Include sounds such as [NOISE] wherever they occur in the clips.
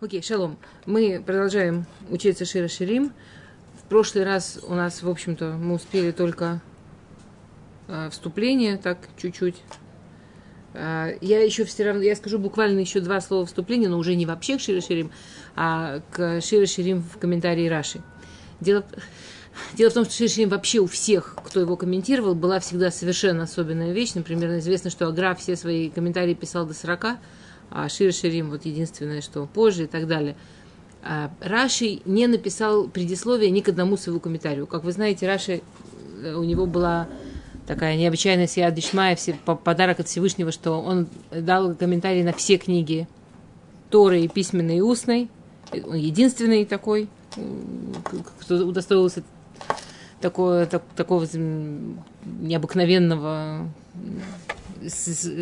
Окей, шалом. Мы продолжаем учиться Шира Ширим. В прошлый раз у нас, в общем-то, мы успели только э, вступление, так чуть-чуть. Э, я еще все равно, я скажу буквально еще два слова вступления, но уже не вообще к Шира Ширим, а к Шира Ширим в комментарии Раши. Дело, дело в том, что Шира Ширим вообще у всех, кто его комментировал, была всегда совершенно особенная вещь. Например, известно, что Агра все свои комментарии писал до 40, а Шир Ширим вот единственное, что позже и так далее. А Раши не написал предисловие ни к одному своему комментарию. Как вы знаете, Раши, э, у него была такая необычайная сия Дишмая, все, подарок от Всевышнего, что он дал комментарий на все книги Торы и письменной и устной. Он единственный такой, кто удостоился такого, так, такого необыкновенного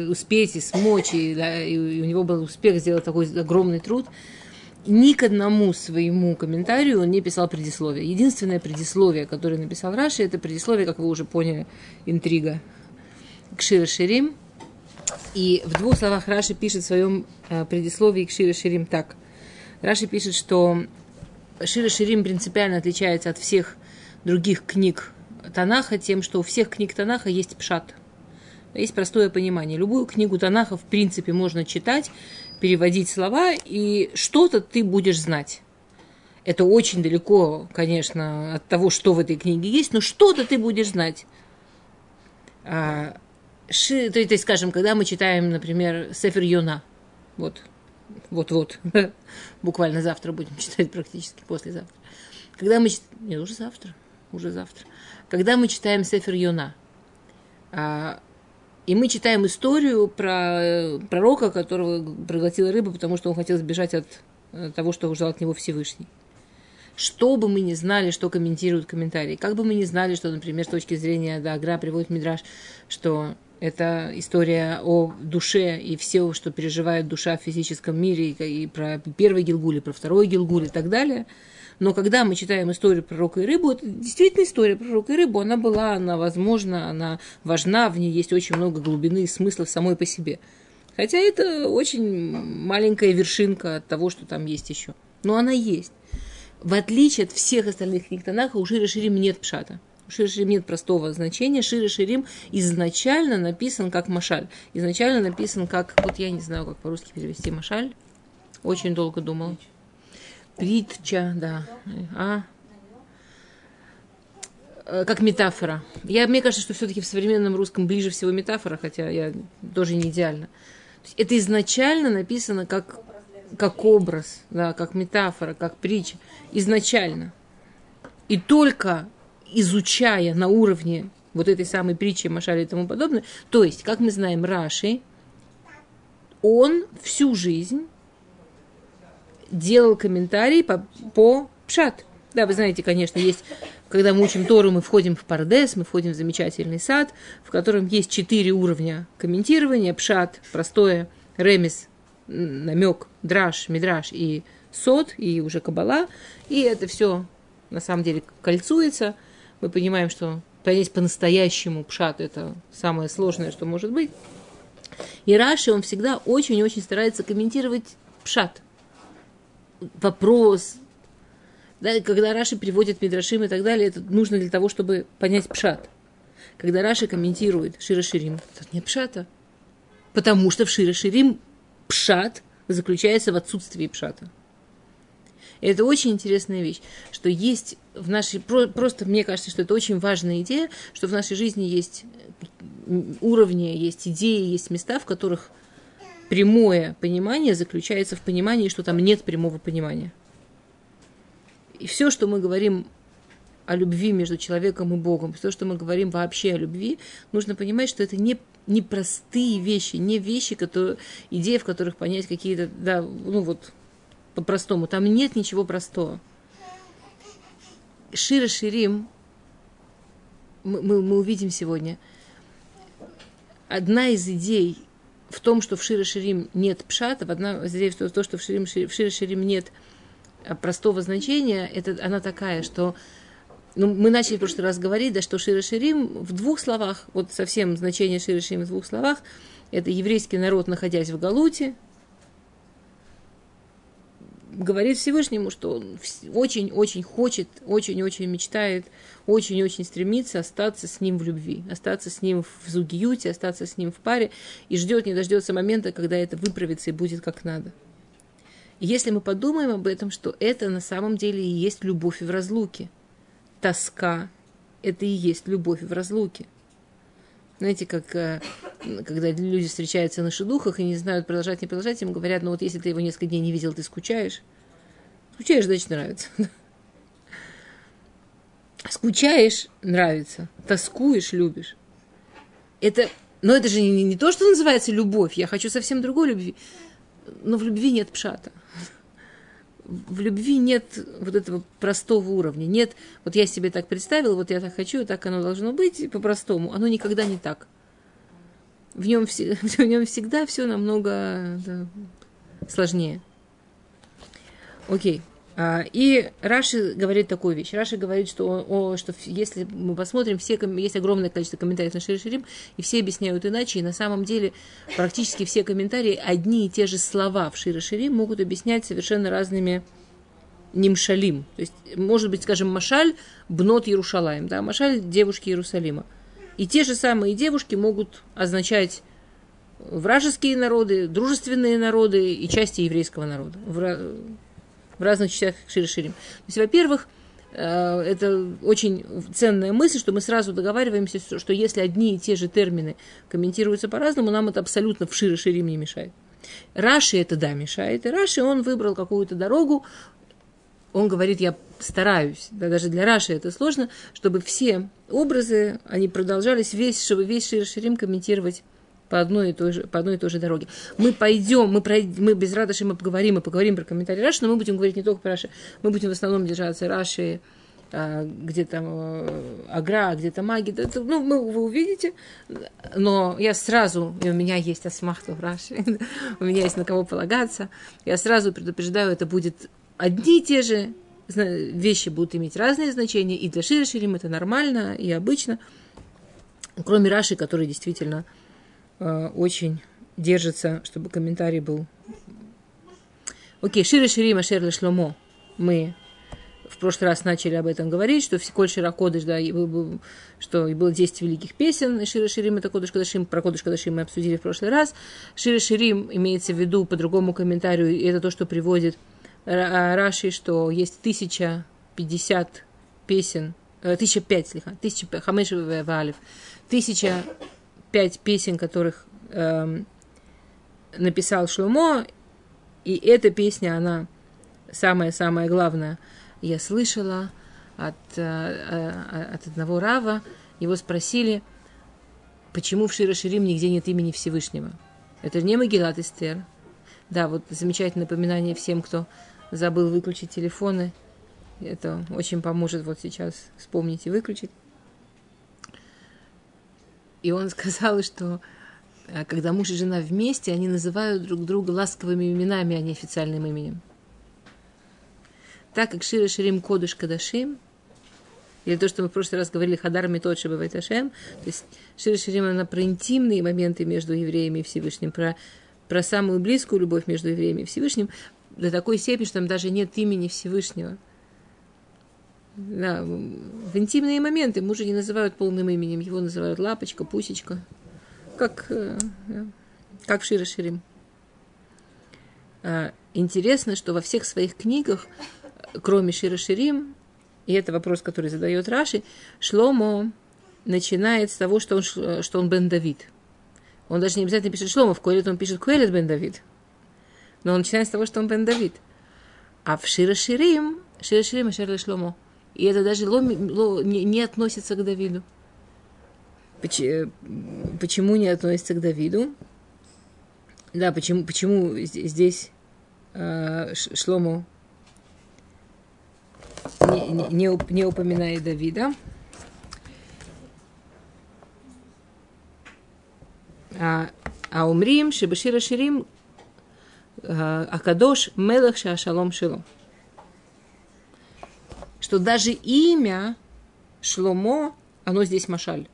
успеть и смочь, и, да, и у него был успех сделать такой огромный труд, ни к одному своему комментарию он не писал предисловие. Единственное предисловие, которое написал Раши, это предисловие, как вы уже поняли, интрига к Шира Ширим. И в двух словах Раши пишет в своем э, предисловии к Шира Ширим так. Раши пишет, что Шира Ширим принципиально отличается от всех других книг Танаха тем, что у всех книг Танаха есть пшат – есть простое понимание. Любую книгу Танаха, в принципе, можно читать, переводить слова, и что-то ты будешь знать. Это очень далеко, конечно, от того, что в этой книге есть, но что-то ты будешь знать. А, ши, то, есть, скажем, когда мы читаем, например, Сефер Йона, вот, вот-вот, [LAUGHS] буквально завтра будем [LAUGHS] читать, практически послезавтра. Когда мы нет, уже завтра, уже завтра. Когда мы читаем Сефер Йона, а, и мы читаем историю про э, пророка, которого проглотила рыба, потому что он хотел сбежать от э, того, что ждал от него Всевышний. Что бы мы ни знали, что комментируют комментарии, как бы мы ни знали, что, например, с точки зрения Дагра приводит Мидраш, что это история о душе и все, что переживает душа в физическом мире, и про первый Гилгуль, и про второй Гилгуль и так далее – но когда мы читаем историю пророка и рыбу, это действительно история пророка и рыбу. Она была, она возможна, она важна, в ней есть очень много глубины и смысла самой по себе. Хотя это очень маленькая вершинка от того, что там есть еще. Но она есть. В отличие от всех остальных книг Танаха, у Шири Ширим нет пшата. У Шири Ширим нет простого значения. Шири Ширим изначально написан как Машаль. Изначально написан как, вот я не знаю, как по-русски перевести Машаль. Очень долго думал. Притча, да. А? Э, как метафора. Я, мне кажется, что все-таки в современном русском ближе всего метафора, хотя я тоже не идеально. Это изначально написано как, как образ, да, как метафора, как притча. Изначально. И только изучая на уровне вот этой самой притчи, Машали и тому подобное, то есть, как мы знаем, Раши, он всю жизнь делал комментарий по, по пшат. Да, вы знаете, конечно, есть, когда мы учим Тору, мы входим в Пардес, мы входим в замечательный сад, в котором есть четыре уровня комментирования. Пшат, простое, ремес, намек, драж, мидраж и сот, и уже кабала. И это все на самом деле кольцуется. Мы понимаем, что понять по-настоящему пшат – это самое сложное, что может быть. И Раши, он всегда очень-очень старается комментировать пшат – вопрос. Да, когда Раши приводит Мидрашим и так далее, это нужно для того, чтобы понять пшат. Когда Раши комментирует Шира Ширим, тут нет пшата. Потому что в Шира Ширим пшат заключается в отсутствии пшата. И это очень интересная вещь, что есть в нашей... Просто мне кажется, что это очень важная идея, что в нашей жизни есть уровни, есть идеи, есть места, в которых прямое понимание заключается в понимании, что там нет прямого понимания. И все, что мы говорим о любви между человеком и Богом, все, что мы говорим вообще о любви, нужно понимать, что это не, не простые вещи, не вещи, которые, идеи, в которых понять какие-то, да, ну вот, по-простому. Там нет ничего простого. Шира Ширим, мы, мы, мы увидим сегодня, одна из идей в том, что в Шире Ширим нет пшата, в одна здесь в то, что в Шире, в Шире Ширим нет а, простого значения, это она такая, что ну, мы начали в прошлый раз говорить, да, что Шире Ширим в двух словах, вот совсем значение Шире Ширим в двух словах, это еврейский народ, находясь в Галуте, говорит Всевышнему, что он очень-очень хочет, очень-очень мечтает, очень-очень стремится остаться с ним в любви, остаться с ним в зугиюте, остаться с ним в паре и ждет, не дождется момента, когда это выправится и будет как надо. Если мы подумаем об этом, что это на самом деле и есть любовь в разлуке, тоска – это и есть любовь в разлуке. Знаете, как э, когда люди встречаются на шедухах и не знают, продолжать, не продолжать, им говорят, ну вот если ты его несколько дней не видел, ты скучаешь. Скучаешь, значит, нравится. [LAUGHS] Скучаешь, нравится. Тоскуешь, любишь. Это, но это же не, не то, что называется любовь. Я хочу совсем другой любви. Но в любви нет пшата в любви нет вот этого простого уровня. Нет, вот я себе так представил, вот я так хочу, так оно должно быть, по-простому. Оно никогда не так. В нем, [LAUGHS] в нем всегда все намного да, сложнее. Окей. А, и Раши говорит такую вещь. Раши говорит, что, о, что если мы посмотрим, все, есть огромное количество комментариев на Шире Ширим, и все объясняют иначе, и на самом деле практически все комментарии, одни и те же слова в Шире Ширим могут объяснять совершенно разными нимшалим. То есть, может быть, скажем, Машаль бнот Ярушалаем, да, Машаль девушки Иерусалима. И те же самые девушки могут означать вражеские народы, дружественные народы и части еврейского народа в разных частях Широширим. То есть, во-первых, э, это очень ценная мысль, что мы сразу договариваемся, что если одни и те же термины комментируются по-разному, нам это абсолютно в Широширим не мешает. Раши это да мешает. И Раши он выбрал какую-то дорогу, он говорит, я стараюсь, да, даже для Раши это сложно, чтобы все образы, они продолжались весь, чтобы весь Широширим комментировать по одной и той же, по одной и той же дороге. Мы пойдем, мы, пройдем, мы без Радаши мы поговорим, мы поговорим про комментарии Раши, но мы будем говорить не только про Раши, мы будем в основном держаться Раши, а, где там э, Агра, где-то маги, ну, мы, вы увидите, но я сразу, и у меня есть асмахту в Раши, [LAUGHS] у меня есть на кого полагаться, я сразу предупреждаю, это будет одни и те же вещи будут иметь разные значения, и для Шири Ширим это нормально и обычно, кроме Раши, который действительно очень держится, чтобы комментарий был. Окей, Шире Ширима Шерли Шломо. Мы в прошлый раз начали об этом говорить, что Коль Широкодыш, да, что было 10 великих песен, и Шире Ширим это Кодыш Кадашим, про Кодыш Кадашим мы обсудили в прошлый раз. Шире Ширим имеется в виду по другому комментарию, и это то, что приводит Раши, что есть 1050 песен, 1005, слегка, 1005, Хамеш Валев, 1000 пять песен, которых э, написал Шломо, и эта песня, она самая-самая главная. Я слышала от, э, э, от одного Рава, его спросили, почему в Широширим нигде нет имени Всевышнего. Это не Магилат Эстер. Да, вот замечательное напоминание всем, кто забыл выключить телефоны. Это очень поможет вот сейчас вспомнить и выключить. И он [LAUGHS] сказал, что э, когда муж и жена вместе, они называют друг друга ласковыми именами, а не официальным именем. Так как Шира Ширим Кодыш Кадашим, или то, что мы в прошлый раз говорили, Хадар Метод Шабавайт то есть Шира Ширим, она про интимные моменты между евреями и Всевышним, про, про самую близкую любовь между евреями и Всевышним, до такой степени, что там даже нет имени Всевышнего – да, в интимные моменты мужа не называют полным именем, его называют лапочка, пусечка, как, э, как в Шире Ширим. А, интересно, что во всех своих книгах, кроме Шира Ширим, и это вопрос, который задает Раши, Шломо начинает с того, что он, что он Бен Давид. Он даже не обязательно пишет Шломо, в Коэлет он пишет Коэлет Бен Давид. Но он начинает с того, что он Бен Давид. А в Шира Ширим, Шира Ширим и Шерли Шломо – и это даже ло, ло, не, не относится к Давиду. Почему, почему не относится к Давиду? Да, почему, почему здесь э, Шлому не, не, не упоминает Давида? А, а умрим, Шибашира Ширим, э, Акадош, Мелах Шашалом Шилом что даже имя Шломо, оно здесь машаль.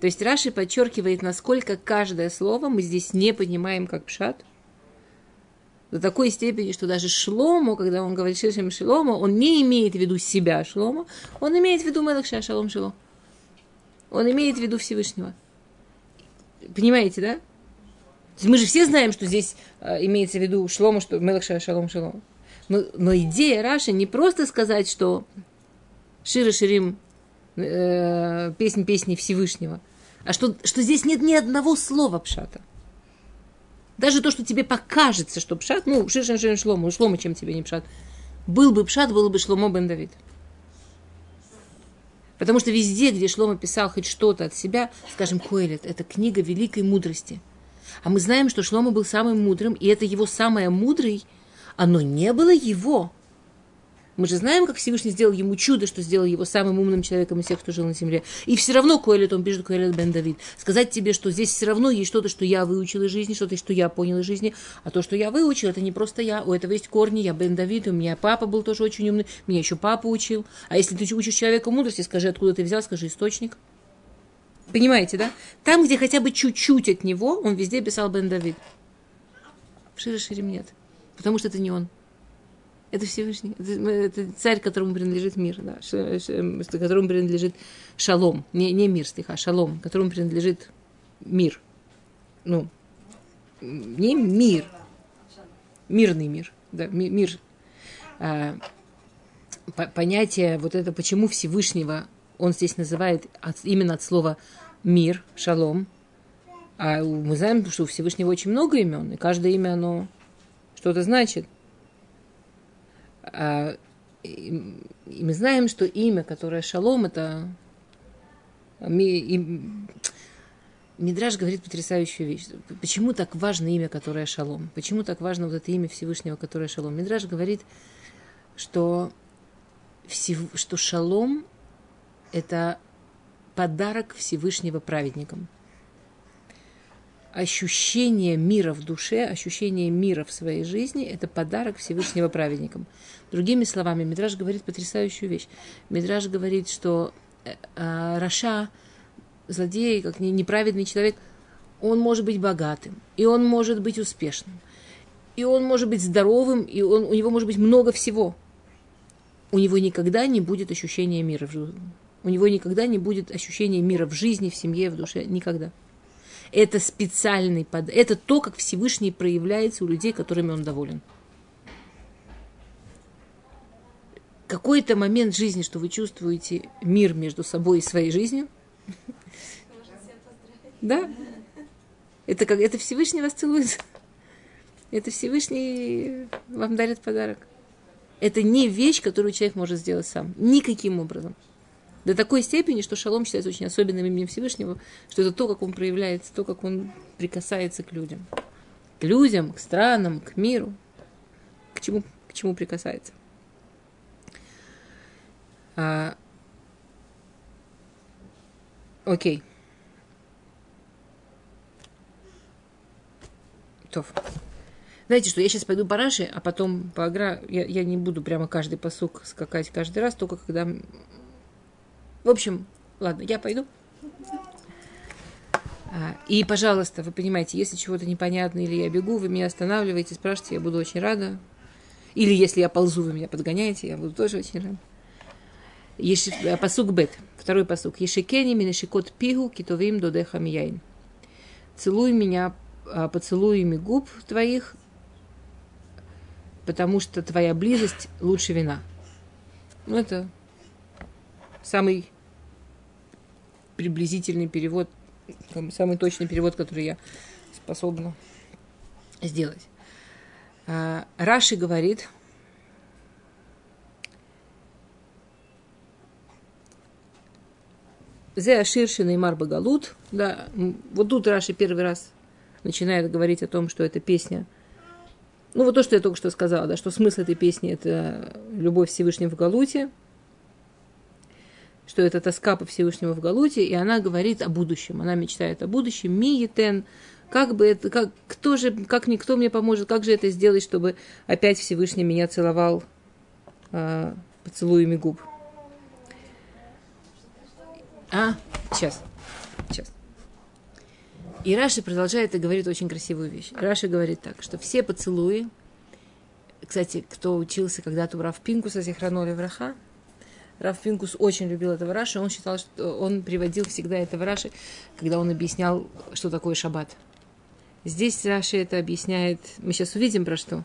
То есть Раши подчеркивает, насколько каждое слово мы здесь не понимаем как пшат. До такой степени, что даже Шлому, когда он говорит Шишем Шлома, он не имеет в виду себя Шлома, он имеет в виду Мелахша Шалом Шло. Он имеет в виду Всевышнего. Понимаете, да? Мы же все знаем, что здесь э, имеется в виду Шлома, что Мелахша Шалом Шло. Но, но идея Раши не просто сказать, что Шира Ширим э, песнь песни Всевышнего, а что, что здесь нет ни одного слова пшата. Даже то, что тебе покажется, что пшат, ну, шишен шишен шлому, шлому, чем тебе не пшат. Был бы пшат, был бы шломо бен Давид. Потому что везде, где Шлома писал хоть что-то от себя, скажем, Коэлет, это книга великой мудрости. А мы знаем, что Шлома был самым мудрым, и это его самое мудрый, оно не было его. Мы же знаем, как Всевышний сделал ему чудо, что сделал его самым умным человеком из всех, кто жил на земле. И все равно Коэлет, он пишет Коэлет бен Давид. Сказать тебе, что здесь все равно есть что-то, что я выучил из жизни, что-то, что я понял из жизни. А то, что я выучил, это не просто я. У этого есть корни. Я бен Давид, у меня папа был тоже очень умный. Меня еще папа учил. А если ты учишь человека мудрости, скажи, откуда ты взял, скажи источник. Понимаете, да? Там, где хотя бы чуть-чуть от него, он везде писал Бен Давид. В Шире Ширим нет. Потому что это не он. Это Всевышний. Это, это царь, которому принадлежит мир, да, которому принадлежит шалом. Не, не мир стиха, а шалом, которому принадлежит мир. Ну, не мир, мирный мир, да, мир. А, понятие вот это, почему Всевышнего он здесь называет от, именно от слова мир, шалом. А мы знаем, что у Всевышнего очень много имен, и каждое имя, оно что-то значит – а, и мы знаем, что имя, которое Шалом, это... Мидраж говорит потрясающую вещь. Почему так важно имя, которое Шалом? Почему так важно вот это имя Всевышнего, которое Шалом? Мидраж говорит, что, что Шалом – это подарок Всевышнего праведникам – ощущение мира в душе, ощущение мира в своей жизни – это подарок Всевышнего праведникам. Другими словами, Мидраж говорит потрясающую вещь. Мидраж говорит, что э, э, Раша, злодей, как неправедный человек, он может быть богатым, и он может быть успешным, и он может быть здоровым, и он, у него может быть много всего. У него никогда не будет ощущения мира в жизни. У него никогда не будет ощущения мира в жизни, в семье, в душе. Никогда. Это специальный подарок. Это то, как Всевышний проявляется у людей, которыми он доволен. Какой-то момент жизни, что вы чувствуете мир между собой и своей жизнью. Да. Это как это Всевышний вас целует. Это Всевышний вам дарит подарок. Это не вещь, которую человек может сделать сам. Никаким образом. До такой степени, что шалом считается очень особенным именем Всевышнего, что это то, как он проявляется, то, как он прикасается к людям. К людям, к странам, к миру. К чему, к чему прикасается. А, окей. Тоф. Знаете что, я сейчас пойду по Раши, а потом по Агра. Я, я не буду прямо каждый посук скакать каждый раз, только когда в общем, ладно, я пойду. А, и, пожалуйста, вы понимаете, если чего-то непонятно или я бегу, вы меня останавливаете, спрашиваете, я буду очень рада. Или если я ползу, вы меня подгоняете, я буду тоже очень рада. Еши, э, посук бет, второй посук. Ешикени минешикот пигу китовим додеха мияйн. Целуй меня а, поцелуями губ твоих, потому что твоя близость лучше вина. Ну, это самый приблизительный перевод, самый точный перевод, который я способна сделать. А, Раши говорит, Зе Аширшин и Марбагалут. Да, вот тут Раши первый раз начинает говорить о том, что эта песня. Ну, вот то, что я только что сказала, да, что смысл этой песни – это любовь Всевышнего в Галуте – что это тоска по Всевышнему в Галуте, и она говорит о будущем. Она мечтает о будущем. Миетен, как бы это, как, кто же, как никто мне поможет, как же это сделать, чтобы опять Всевышний меня целовал э, поцелуями губ. А, сейчас, сейчас. И Раши продолжает и говорит очень красивую вещь. Раши говорит так, что все поцелуи, кстати, кто учился когда-то у Раф Пинкуса, Зихраноли Враха, Раф Пинкус очень любил этого Раши, он считал, что он приводил всегда этого Раши, когда он объяснял, что такое шаббат. Здесь Раши это объясняет, мы сейчас увидим про что.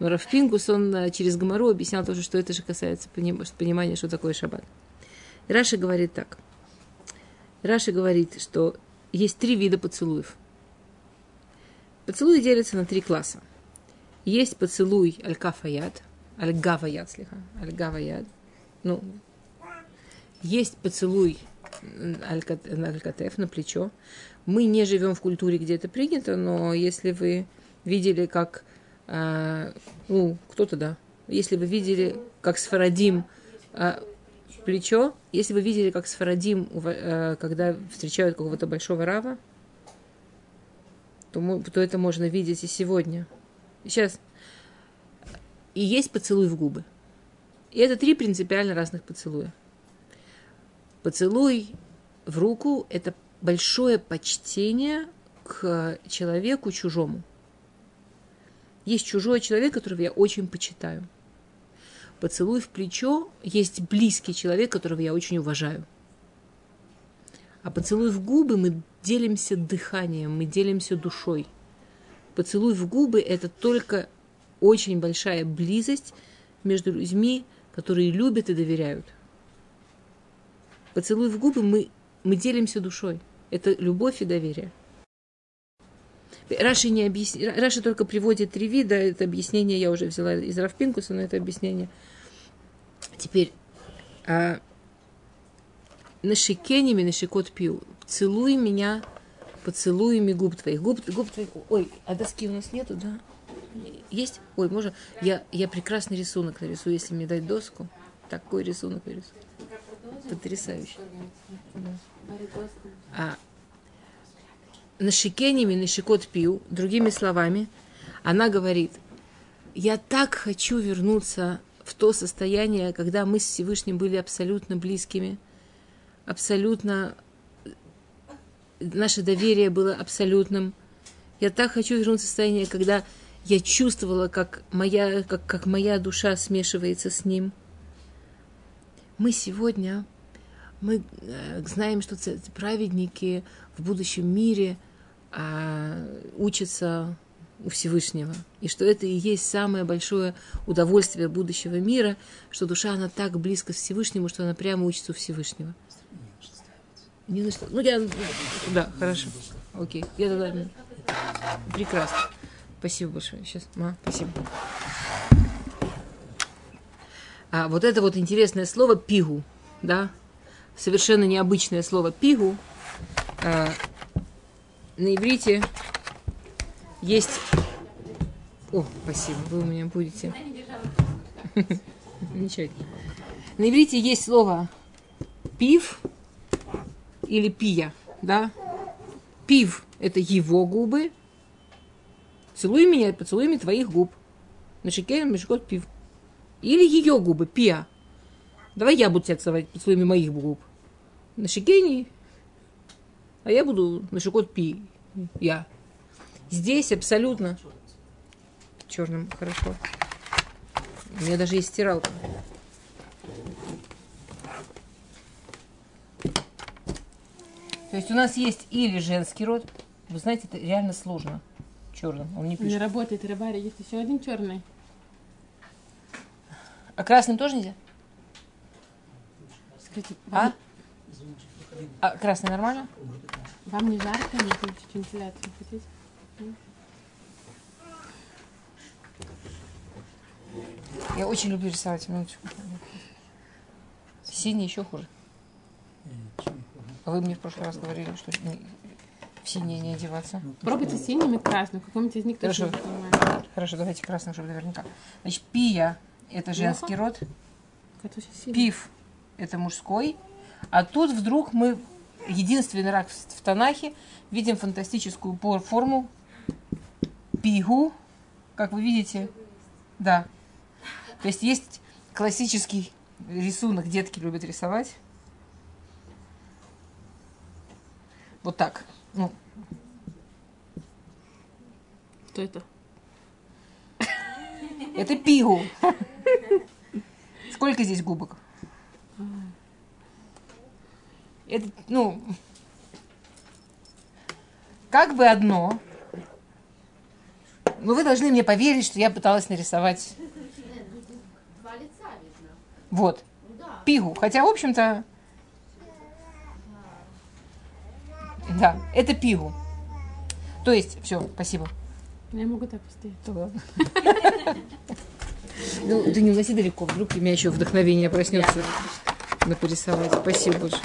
Но Раф Пинкус, он э, через Гамару объяснял тоже, что это же касается понимания, что такое шаббат. Раши говорит так. Раши говорит, что есть три вида поцелуев. Поцелуи делятся на три класса. Есть поцелуй аль-кафаят, аль-гаваят, слегка, аль-гаваят. Ну, есть поцелуй аль-катеф на плечо. Мы не живем в культуре, где это принято, но если вы видели, как, э, ну, кто-то да, если вы видели, как с Фарадим э, плечо, если вы видели, как с Фарадим, э, когда встречают какого-то большого рава, то, то это можно видеть и сегодня. Сейчас. И есть поцелуй в губы. И это три принципиально разных поцелуя. Поцелуй в руку – это большое почтение к человеку чужому. Есть чужой человек, которого я очень почитаю. Поцелуй в плечо – есть близкий человек, которого я очень уважаю. А поцелуй в губы мы делимся дыханием, мы делимся душой. Поцелуй в губы – это только очень большая близость между людьми, которые любят и доверяют. Поцелуй в губы мы, мы делимся душой. Это любовь и доверие. Раши, не объясни... Раши только приводит три вида. Это объяснение я уже взяла из Равпинкуса, но это объяснение. Теперь, а, нашикеними нашикот пью. Целуй меня поцелуями губ твоих. Губ, губ твоих. Ой, а доски у нас нету, да? Есть? Ой, можно? Я, я прекрасный рисунок нарисую, если мне дать доску. Такой рисунок нарисую. Потрясающе. А, нашикениями нашикот пью, другими словами, она говорит, я так хочу вернуться в то состояние, когда мы с Всевышним были абсолютно близкими, абсолютно, наше доверие было абсолютным. Я так хочу вернуться в состояние, когда я чувствовала, как моя, как, как моя душа смешивается с ним. Мы сегодня, мы э, знаем, что праведники в будущем мире а, учатся у Всевышнего. И что это и есть самое большое удовольствие будущего мира, что душа, она так близко к Всевышнему, что она прямо учится у Всевышнего. Не на что. Ну, я... Да, хорошо. Окей. Я тогда... Прекрасно. Спасибо большое. Сейчас, ма, спасибо. А вот это вот интересное слово пигу, да, совершенно необычное слово пигу. А, на иврите есть... О, спасибо, вы у меня будете. [LAUGHS] Замечательно. На иврите есть слово пив или пия, да? Пив – это его губы, Целуй меня поцелуями твоих губ. На шике мешкот пив. Или ее губы, пиа. Давай я буду тебя целовать поцелуями моих губ. На шикене, а я буду на шикот пи. Я. Здесь абсолютно черным, хорошо. У меня даже есть стиралка. То есть у нас есть или женский род. Вы знаете, это реально сложно черным. Он не пишет. Не работает рыбарь, есть еще один черный. А красным тоже нельзя? Скажите, А? вам, А красный нормально? вам не жарко, не чуть вентиляцию хотите? Я очень люблю рисовать. Минуточку. Синий еще хуже. А вы мне в прошлый раз говорили, что в синий не одеваться. Пробуйте синим и красным. В каком-нибудь из них точно Хорошо. не понимаю. Хорошо, давайте красным, чтобы наверняка. Значит, пия – это женский род, пив – это мужской. А тут вдруг мы, единственный раз в Танахе, видим фантастическую форму пигу, как вы видите. Да. То есть есть классический рисунок, детки любят рисовать. Вот так. Ну, Это пигу. Сколько здесь губок? Это, ну, как бы одно. Но вы должны мне поверить, что я пыталась нарисовать. Два лица видно. Вот. Да. Пигу. Хотя, в общем-то, да, это пигу. То есть, все, спасибо. Я могу так постоять. [LAUGHS] Ну, ты не уноси далеко, вдруг у меня еще вдохновение проснется на порисовать. Спасибо большое.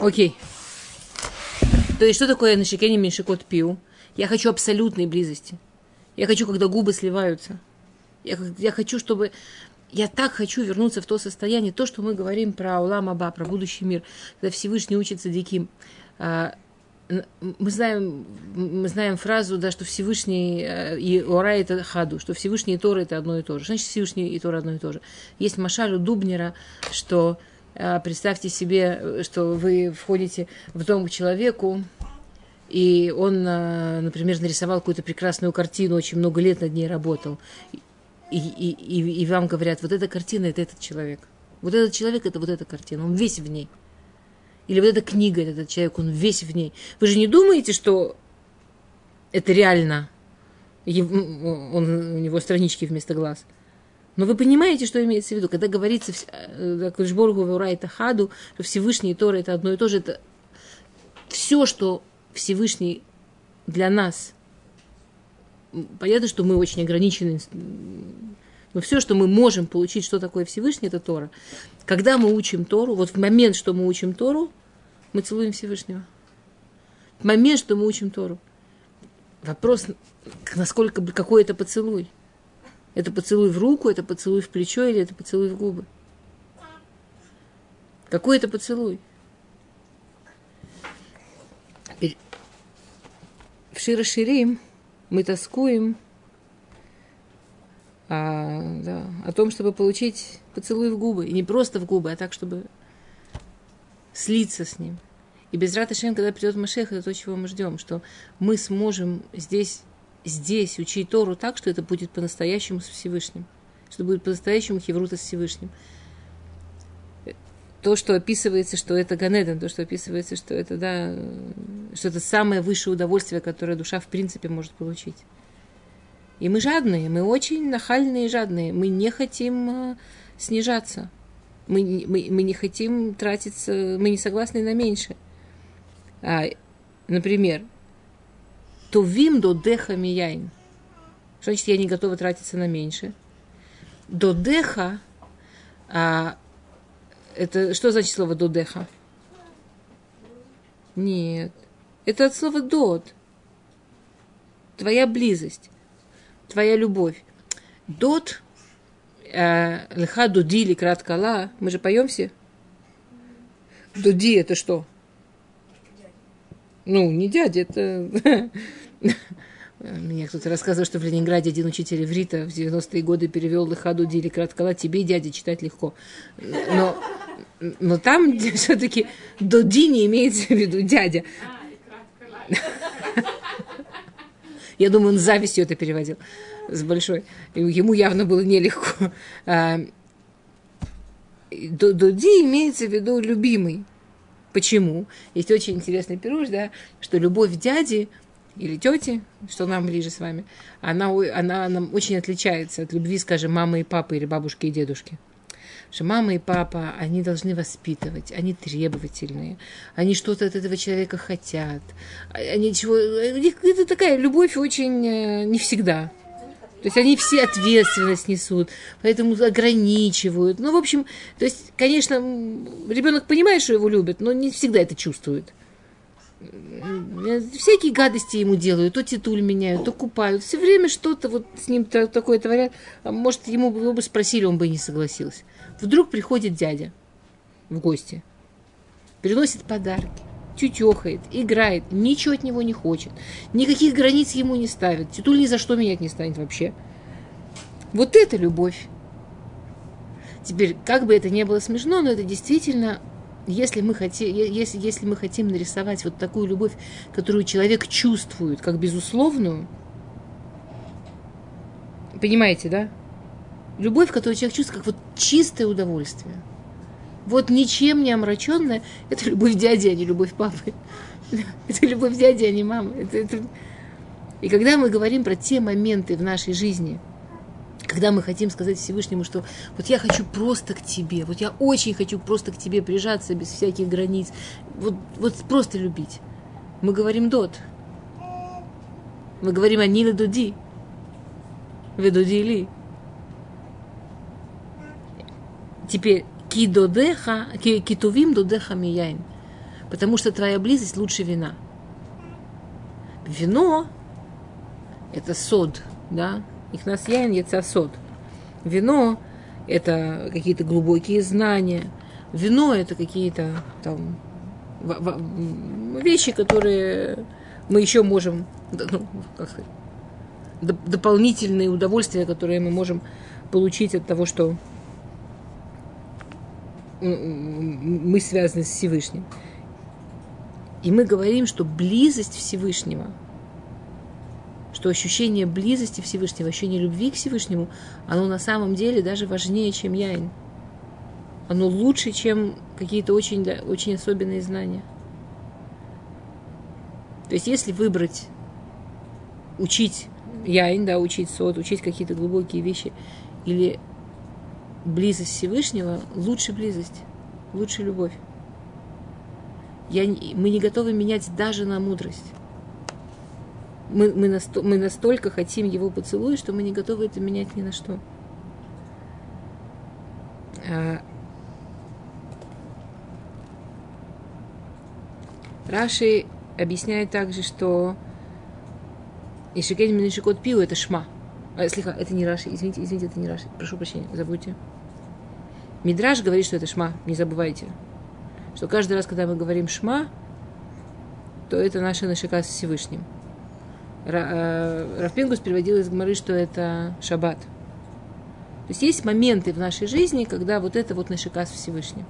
Окей. То есть, что такое нашикени меньшикот пиу? Я хочу абсолютной близости. Я хочу, когда губы сливаются. Я, я хочу, чтобы... Я так хочу вернуться в то состояние, то, что мы говорим про Улам Аба, про будущий мир, когда Всевышний учится диким. А, Мы знаем, мы знаем фразу, да, что Всевышний э, и Ора это хаду, что Всевышний и Тора это одно и то же. Значит, Всевышний и Тора одно и то же. Есть Машаль у Дубнера, что э, представьте себе, э, что вы входите в дом к человеку, и он, например, нарисовал какую-то прекрасную картину, очень много лет над ней работал. И, и, и, и вам говорят, вот эта картина это этот человек. Вот этот человек это вот эта картина, он весь в ней. Или вот эта книга, это этот человек, он весь в ней. Вы же не думаете, что это реально? Он, у него странички вместо глаз. Но вы понимаете, что имеется в виду, когда говорится Кудшборгу Вурайта Хаду, что Всевышний и Тора это одно и то же, это все, что Всевышний для нас. Понятно, что мы очень ограничены, но все, что мы можем получить, что такое Всевышний, это Тора. Когда мы учим Тору, вот в момент, что мы учим Тору, мы целуем Всевышнего. В момент, что мы учим Тору. Вопрос, насколько, какой это поцелуй. Это поцелуй в руку, это поцелуй в плечо или это поцелуй в губы? Какой это поцелуй? В Шира Ширим мы тоскуем а, да, о том, чтобы получить поцелуй в губы. И не просто в губы, а так, чтобы слиться с ним. И без Раташем, когда придет Машех, это то, чего мы ждем, что мы сможем здесь, здесь учить Тору так, что это будет по-настоящему с Всевышним. Что будет по-настоящему хеврута с Всевышним. То, что описывается, что это Ганеден, то, что описывается, что это, да, что это самое высшее удовольствие, которое душа в принципе может получить. И мы жадные, мы очень нахальные и жадные. Мы не хотим э, снижаться. Мы, мы, мы не хотим тратиться, мы не согласны на меньше. А, например, тувим до деха мияйн. Что значит, я не готова тратиться на меньше? До деха, а, это что значит слово до деха? Нет. Это от слова дот. Твоя близость, твоя любовь. Дот, э, леха дуди или краткала. Мы же поем все? Дуди это что? Ну, не дядя, это... [LAUGHS] Мне кто-то рассказывал, что в Ленинграде один учитель иврита в 90-е годы перевел Лыхаду Дили Краткала. Тебе, дядя, читать легко. Но, но там [LAUGHS] все-таки Доди не имеется в виду дядя. Я думаю, он с завистью это переводил. С большой. Ему явно было нелегко. А, Доди имеется в виду любимый. Почему? Есть очень интересный пируш, да, что любовь дяди или тети, что нам ближе с вами, она, она нам очень отличается от любви, скажем, мамы и папы или бабушки и дедушки. Что мама и папа, они должны воспитывать, они требовательные, они что-то от этого человека хотят. Они чего, это такая любовь очень э, не всегда. То есть они все ответственность несут, поэтому ограничивают. Ну, в общем, то есть, конечно, ребенок понимает, что его любят, но не всегда это чувствует. М, Всякие гадости ему делают, то титуль меняют, то купают. Все время что-то вот с ним та- такое творят. А Может, ему бы спросили, он бы и не согласился. Вдруг приходит дядя в гости, приносит подарки, тютехает, играет, ничего от него не хочет, никаких границ ему не ставит, титуль ни за что менять не станет вообще. Вот это любовь. Теперь, как бы это ни было смешно, но это действительно если мы, хотим, если, если мы хотим нарисовать вот такую любовь, которую человек чувствует как безусловную, понимаете, да? Любовь, которую человек чувствует как вот чистое удовольствие. Вот ничем не омраченная, это любовь дяди, а не любовь папы. Это любовь дяди, а не мамы. Это, это... И когда мы говорим про те моменты в нашей жизни – когда мы хотим сказать Всевышнему, что вот я хочу просто к тебе, вот я очень хочу просто к тебе прижаться без всяких границ, вот, вот просто любить. Мы говорим дот. Мы говорим анила дуди. Ведуди ли. Теперь кидодеха, китувим додеха мияйн. Потому что твоя близость лучше вина. Вино – это сод, да, их нас яин яцасот. Вино – это какие-то глубокие знания. Вино – это какие-то там вещи, которые мы еще можем, ну, как сказать, дополнительные удовольствия, которые мы можем получить от того, что мы связаны с Всевышним. И мы говорим, что близость Всевышнего – что ощущение близости Всевышнего, ощущение любви к Всевышнему, оно на самом деле даже важнее, чем яин. Оно лучше, чем какие-то очень, очень особенные знания. То есть, если выбрать учить яин, да, учить сот, учить какие-то глубокие вещи, или близость Всевышнего, лучше близость, лучше любовь. Я, мы не готовы менять даже на мудрость мы, мы, насто, мы настолько хотим его поцелуя, что мы не готовы это менять ни на что. А, Раши объясняет также, что Ишикен Минишикот Пиу это шма. А, слегка, это не Раши, извините, извините, это не Раши. Прошу прощения, забудьте. Мидраж говорит, что это шма, не забывайте. Что каждый раз, когда мы говорим шма, то это наша нашика с Всевышним. Э, Рафпингус переводил из Гмары, что это шаббат. То есть есть моменты в нашей жизни, когда вот это вот нашикас Всевышний.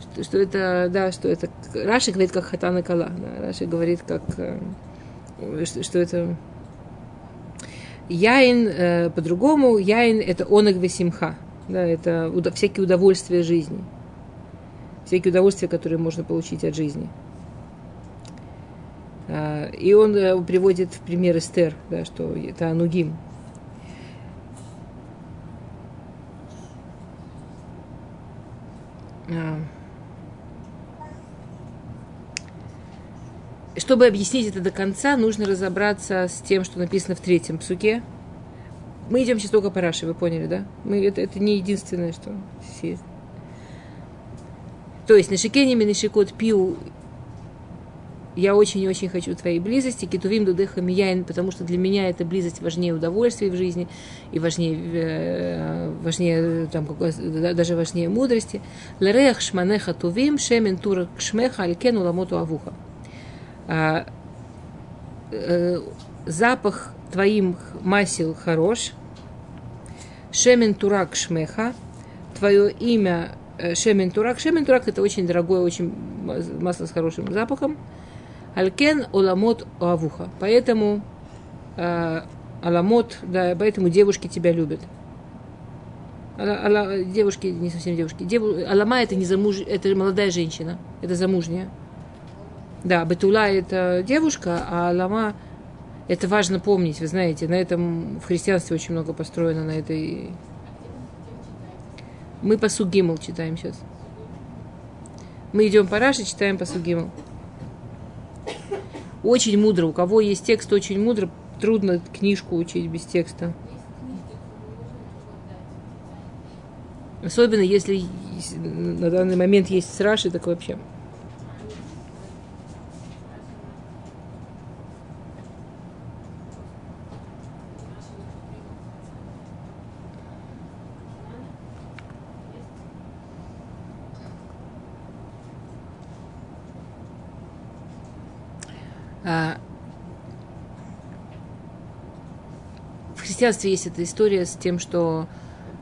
Что, что это, да, что это... Раши говорит, как хатана кала. Да, Раши говорит, как... Э, что, что это... Яин э, по-другому. Яин – это онаг весимха. Да, это всякие удовольствия жизни. Всякие удовольствия, которые можно получить от жизни. А, и он э, приводит в пример Эстер, да, что это Анугим. Чтобы объяснить это до конца, нужно разобраться с тем, что написано в третьем псуке. Мы идем сейчас только по Раши, вы поняли, да? Мы, это, это не единственное, что есть. То есть, на шикене минишикот пиу я очень и очень хочу твоей близости, китувим дудеха мияин, потому что для меня эта близость важнее удовольствия в жизни и важнее, э, важнее там, даже важнее мудрости. Ларех шманеха тувим шемен тура кшмеха алькен уламоту авуха. А, э, запах твоим масел хорош, шемен турак шмеха, твое имя э, Шемен Турак. Шемен Турак это очень дорогое, очень масло с хорошим запахом. Алькен оламот авуха. Поэтому э, аламот, да, поэтому девушки тебя любят. Ала, девушки, не совсем девушки. Деву, алама это не замуж, это молодая женщина, это замужняя. Да, Бетула это девушка, а алама это важно помнить, вы знаете, на этом в христианстве очень много построено на этой. Мы по Сугимл читаем сейчас. Мы идем по Раши, читаем по Сугимл. Очень мудро. У кого есть текст, очень мудро. Трудно книжку учить без текста. Особенно если на данный момент есть сраши, так вообще. А, в христианстве есть эта история с тем, что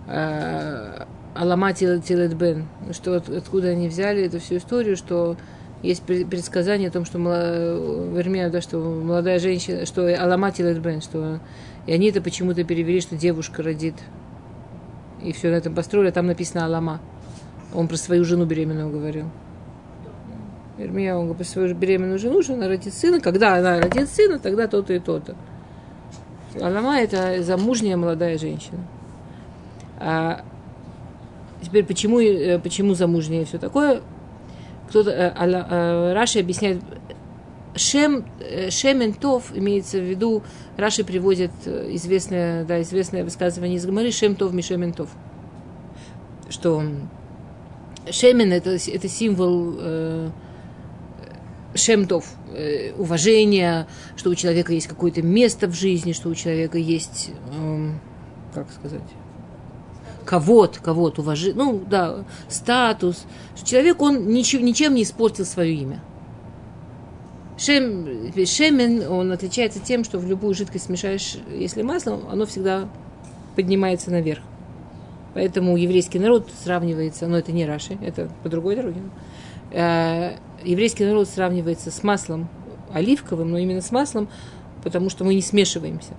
э, Алама Тилет Бен, что от- откуда они взяли эту всю историю, что есть пред- предсказание о том, что вернее, да, что молодая женщина, что Аламат Бен, что и они это почему-то перевели, что девушка родит. И все на этом построили, а там написано Алама. Он про свою жену беременную говорил. Ирмия, он говорит про свою беременную жену, что она родит сына. Когда она родит сына, тогда то-то и то-то. Алама – это замужняя молодая женщина. А теперь почему, э, почему замужняя и все такое? Кто-то, э, Алла- э, Раши объясняет, Шем, Шементов имеется в виду, Раши приводит известное, да, известное высказывание из Гамары Шемтов Мишементов. Что Шемен это, это символ э, Шемтов, э, уважения, что у человека есть какое-то место в жизни, что у человека есть, эм, как сказать, кого-то, кого-то уважи, ну да, статус. Человек, он ничем, ничем не испортил свое имя. Шем, шемен, он отличается тем, что в любую жидкость смешаешь, если маслом, оно всегда поднимается наверх. Поэтому еврейский народ сравнивается, но это не Раши, это по другой дороге. Э, Еврейский народ сравнивается с маслом оливковым, но именно с маслом, потому что мы не смешиваемся.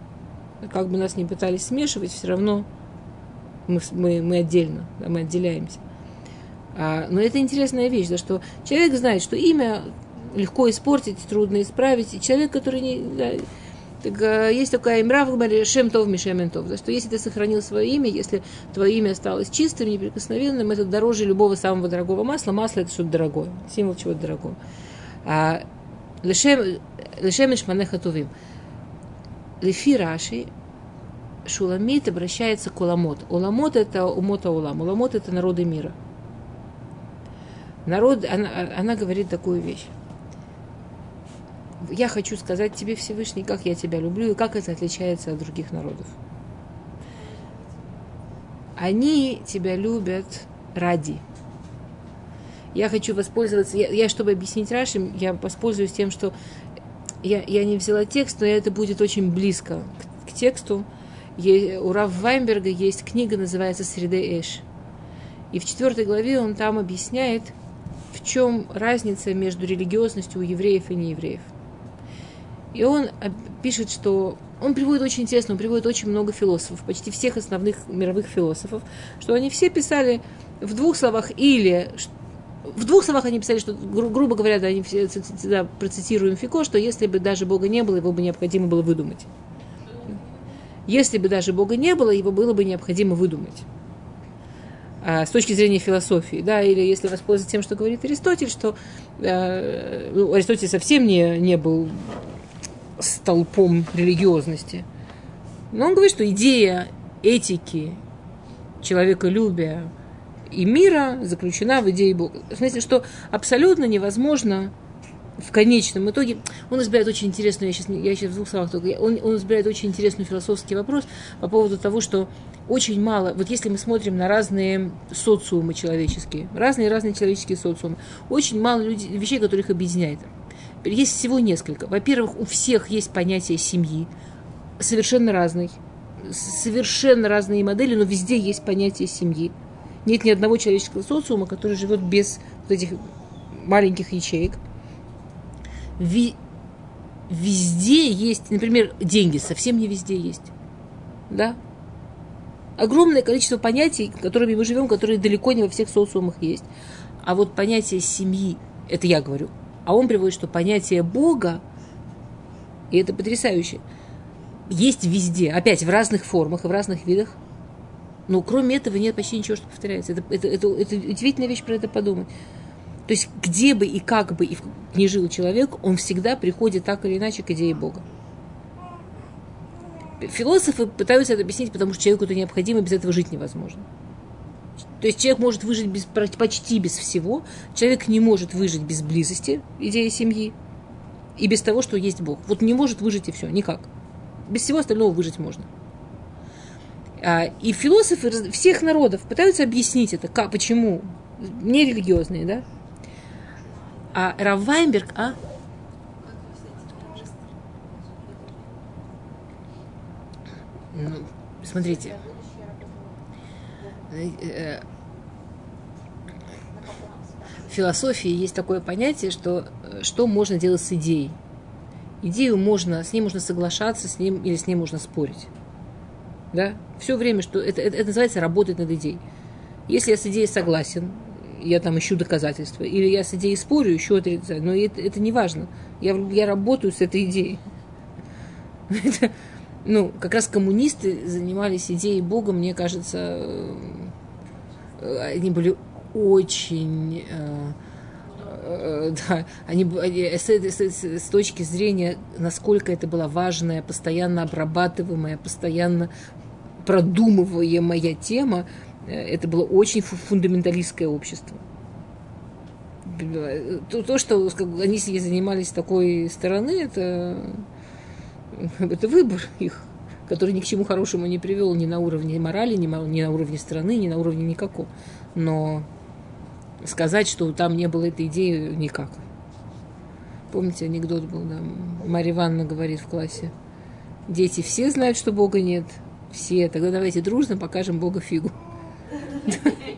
Как бы нас ни пытались смешивать, все равно мы, мы, мы отдельно, да, мы отделяемся. А, но это интересная вещь, да, что человек знает, что имя легко испортить, трудно исправить. И человек, который не... Да, так, а, есть такая имра в Гмаре Шемтов Мишементов, да, что если ты сохранил свое имя, если твое имя осталось чистым, неприкосновенным, это дороже любого самого дорогого масла. Масло это что-то дорогое, символ чего-то дорогого. А, Лешем Ишманеха Тувим. Лефи Раши Шуламит обращается к Уламот. Уламот это умота улам. Уламот это народы мира. Народ, она, она говорит такую вещь. Я хочу сказать тебе, Всевышний, как я тебя люблю и как это отличается от других народов. Они тебя любят ради. Я хочу воспользоваться, я, я чтобы объяснить Раши, я воспользуюсь тем, что я, я не взяла текст, но это будет очень близко к, к тексту. Е- у Рав Вайнберга есть книга, называется «Среды Эш». И в четвертой главе он там объясняет, в чем разница между религиозностью у евреев и неевреев. И он пишет, что он приводит очень интересно, он приводит очень много философов, почти всех основных мировых философов, что они все писали в двух словах или в двух словах они писали, что, гру- грубо говоря, да, они все, да, процитируем Фико, что если бы даже Бога не было, его бы необходимо было выдумать. Если бы даже Бога не было, его было бы необходимо выдумать. А, с точки зрения философии, да, или если воспользоваться тем, что говорит Аристотель, что э, ну, Аристотель совсем не, не был столпом религиозности. Но он говорит, что идея этики, человеколюбия и мира заключена в идее Бога. В смысле, что абсолютно невозможно в конечном итоге, он избирает очень интересную, я сейчас, я сейчас в двух словах только, он, он избирает очень интересный философский вопрос по поводу того, что очень мало, вот если мы смотрим на разные социумы человеческие, разные-разные человеческие социумы, очень мало людей, вещей, которые их объединяет. Есть всего несколько. Во-первых, у всех есть понятие семьи, совершенно разный, совершенно разные модели, но везде есть понятие семьи. Нет ни одного человеческого социума, который живет без вот этих маленьких ячеек. Ви- везде есть, например, деньги, совсем не везде есть. Да? Огромное количество понятий, которыми мы живем, которые далеко не во всех социумах есть. А вот понятие семьи, это я говорю, а он приводит, что понятие Бога, и это потрясающе, есть везде, опять в разных формах и в разных видах. Но кроме этого нет почти ничего, что повторяется. Это, это, это, это удивительная вещь про это подумать. То есть где бы и как бы и ни жил человек, он всегда приходит так или иначе к идее Бога. Философы пытаются это объяснить, потому что человеку это необходимо, без этого жить невозможно. То есть человек может выжить без, почти без всего, человек не может выжить без близости, идеи семьи, и без того, что есть Бог. Вот не может выжить и все, никак. Без всего остального выжить можно. А, И философы всех народов пытаются объяснить это, как, почему, нерелигиозные, да? А Рав Вайнберг, а? Ну, смотрите. Э, философии есть такое понятие, что э, что можно делать с идеей. Идею можно, с ней можно соглашаться, с ним или с ней можно спорить. Да? Все время, что это, это, это называется работать над идеей. Если я с идеей согласен, я там ищу доказательства, или я с идеей спорю, ищу отрицаю, но это, это не важно. Я, я работаю с этой идеей. [LAUGHS] ну, как раз коммунисты занимались идеей Бога, мне кажется, э, они были очень э, э, да, они, с, с, с точки зрения, насколько это была важная, постоянно обрабатываемая, постоянно продумываемая тема, это было очень фундаменталистское общество. То, то что они занимались такой стороны, это, [LAUGHS] это выбор их, который ни к чему хорошему не привел ни на уровне морали, ни, на уровне страны, ни на уровне никакого. Но сказать, что там не было этой идеи, никак. Помните, анекдот был, да? Марья Ивановна говорит в классе. Дети все знают, что Бога нет. Все. Тогда давайте дружно покажем Бога фигу. [LAUGHS]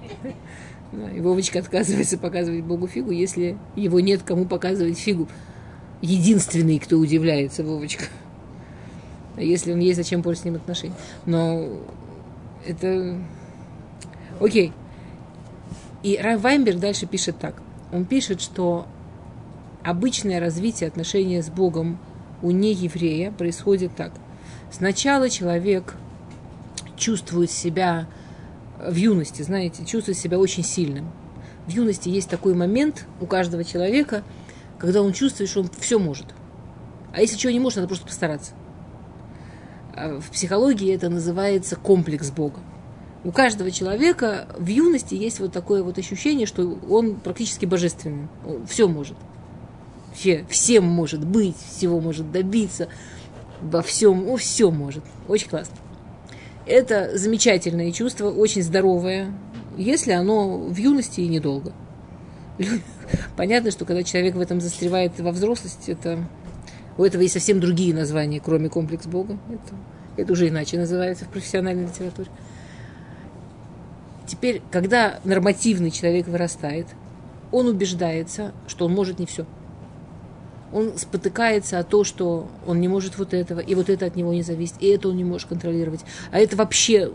И Вовочка отказывается показывать Богу фигу, если его нет кому показывать фигу. Единственный, кто удивляется, Вовочка. Если он есть, зачем портить с ним отношения? Но это... Окей. И Райм Вайнберг дальше пишет так. Он пишет, что обычное развитие отношения с Богом у нееврея происходит так. Сначала человек чувствует себя в юности, знаете, чувствует себя очень сильным. В юности есть такой момент у каждого человека, когда он чувствует, что он все может. А если чего не может, надо просто постараться. А в психологии это называется комплекс Бога. У каждого человека в юности есть вот такое вот ощущение, что он практически божественный. Все может. Все, всем может быть, всего может добиться, во всем, о, все может. Очень классно. Это замечательное чувство, очень здоровое, если оно в юности и недолго. [LAUGHS] Понятно, что когда человек в этом застревает во взрослости, это у этого есть совсем другие названия, кроме комплекс Бога. Это, это уже иначе называется в профессиональной литературе. Теперь, когда нормативный человек вырастает, он убеждается, что он может не все – он спотыкается о том, что он не может вот этого, и вот это от него не зависит, и это он не может контролировать. А это вообще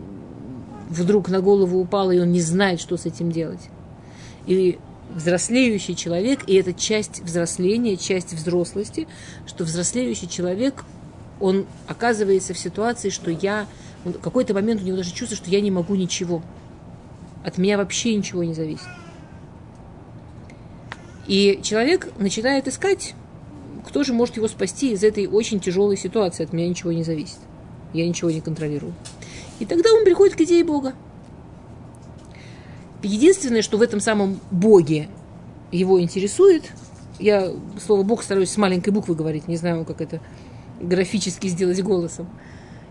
вдруг на голову упало, и он не знает, что с этим делать. И взрослеющий человек, и это часть взросления, часть взрослости, что взрослеющий человек, он оказывается в ситуации, что я, в какой-то момент у него даже чувство, что я не могу ничего. От меня вообще ничего не зависит. И человек начинает искать кто же может его спасти из этой очень тяжелой ситуации? От меня ничего не зависит. Я ничего не контролирую. И тогда он приходит к идее Бога. Единственное, что в этом самом Боге его интересует, я слово Бог стараюсь с маленькой буквы говорить, не знаю, как это графически сделать голосом.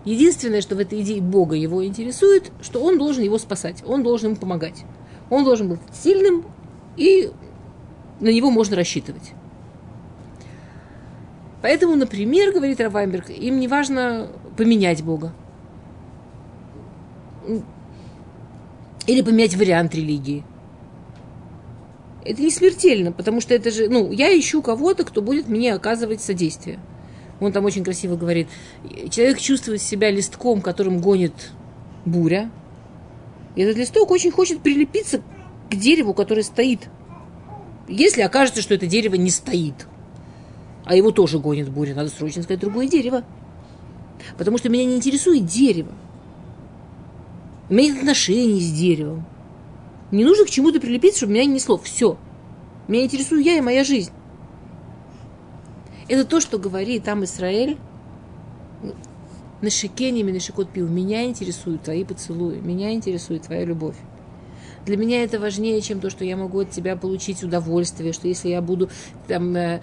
Единственное, что в этой идее Бога его интересует, что он должен его спасать, он должен ему помогать. Он должен быть сильным, и на него можно рассчитывать. Поэтому, например, говорит Равайнберг, им не важно поменять Бога. Или поменять вариант религии. Это не смертельно, потому что это же, ну, я ищу кого-то, кто будет мне оказывать содействие. Он там очень красиво говорит, человек чувствует себя листком, которым гонит буря. И этот листок очень хочет прилепиться к дереву, которое стоит. Если окажется, что это дерево не стоит – а его тоже гонит буря, надо срочно искать другое дерево. Потому что меня не интересует дерево. У меня нет отношений с деревом. Не нужно к чему-то прилепиться, чтобы меня не несло. Все. Меня интересую я и моя жизнь. Это то, что говорит там Израиль. На шикениями, на шикот пил. Меня интересуют твои поцелуи. Меня интересует твоя любовь. Для меня это важнее, чем то, что я могу от тебя получить удовольствие, что если я буду там, э,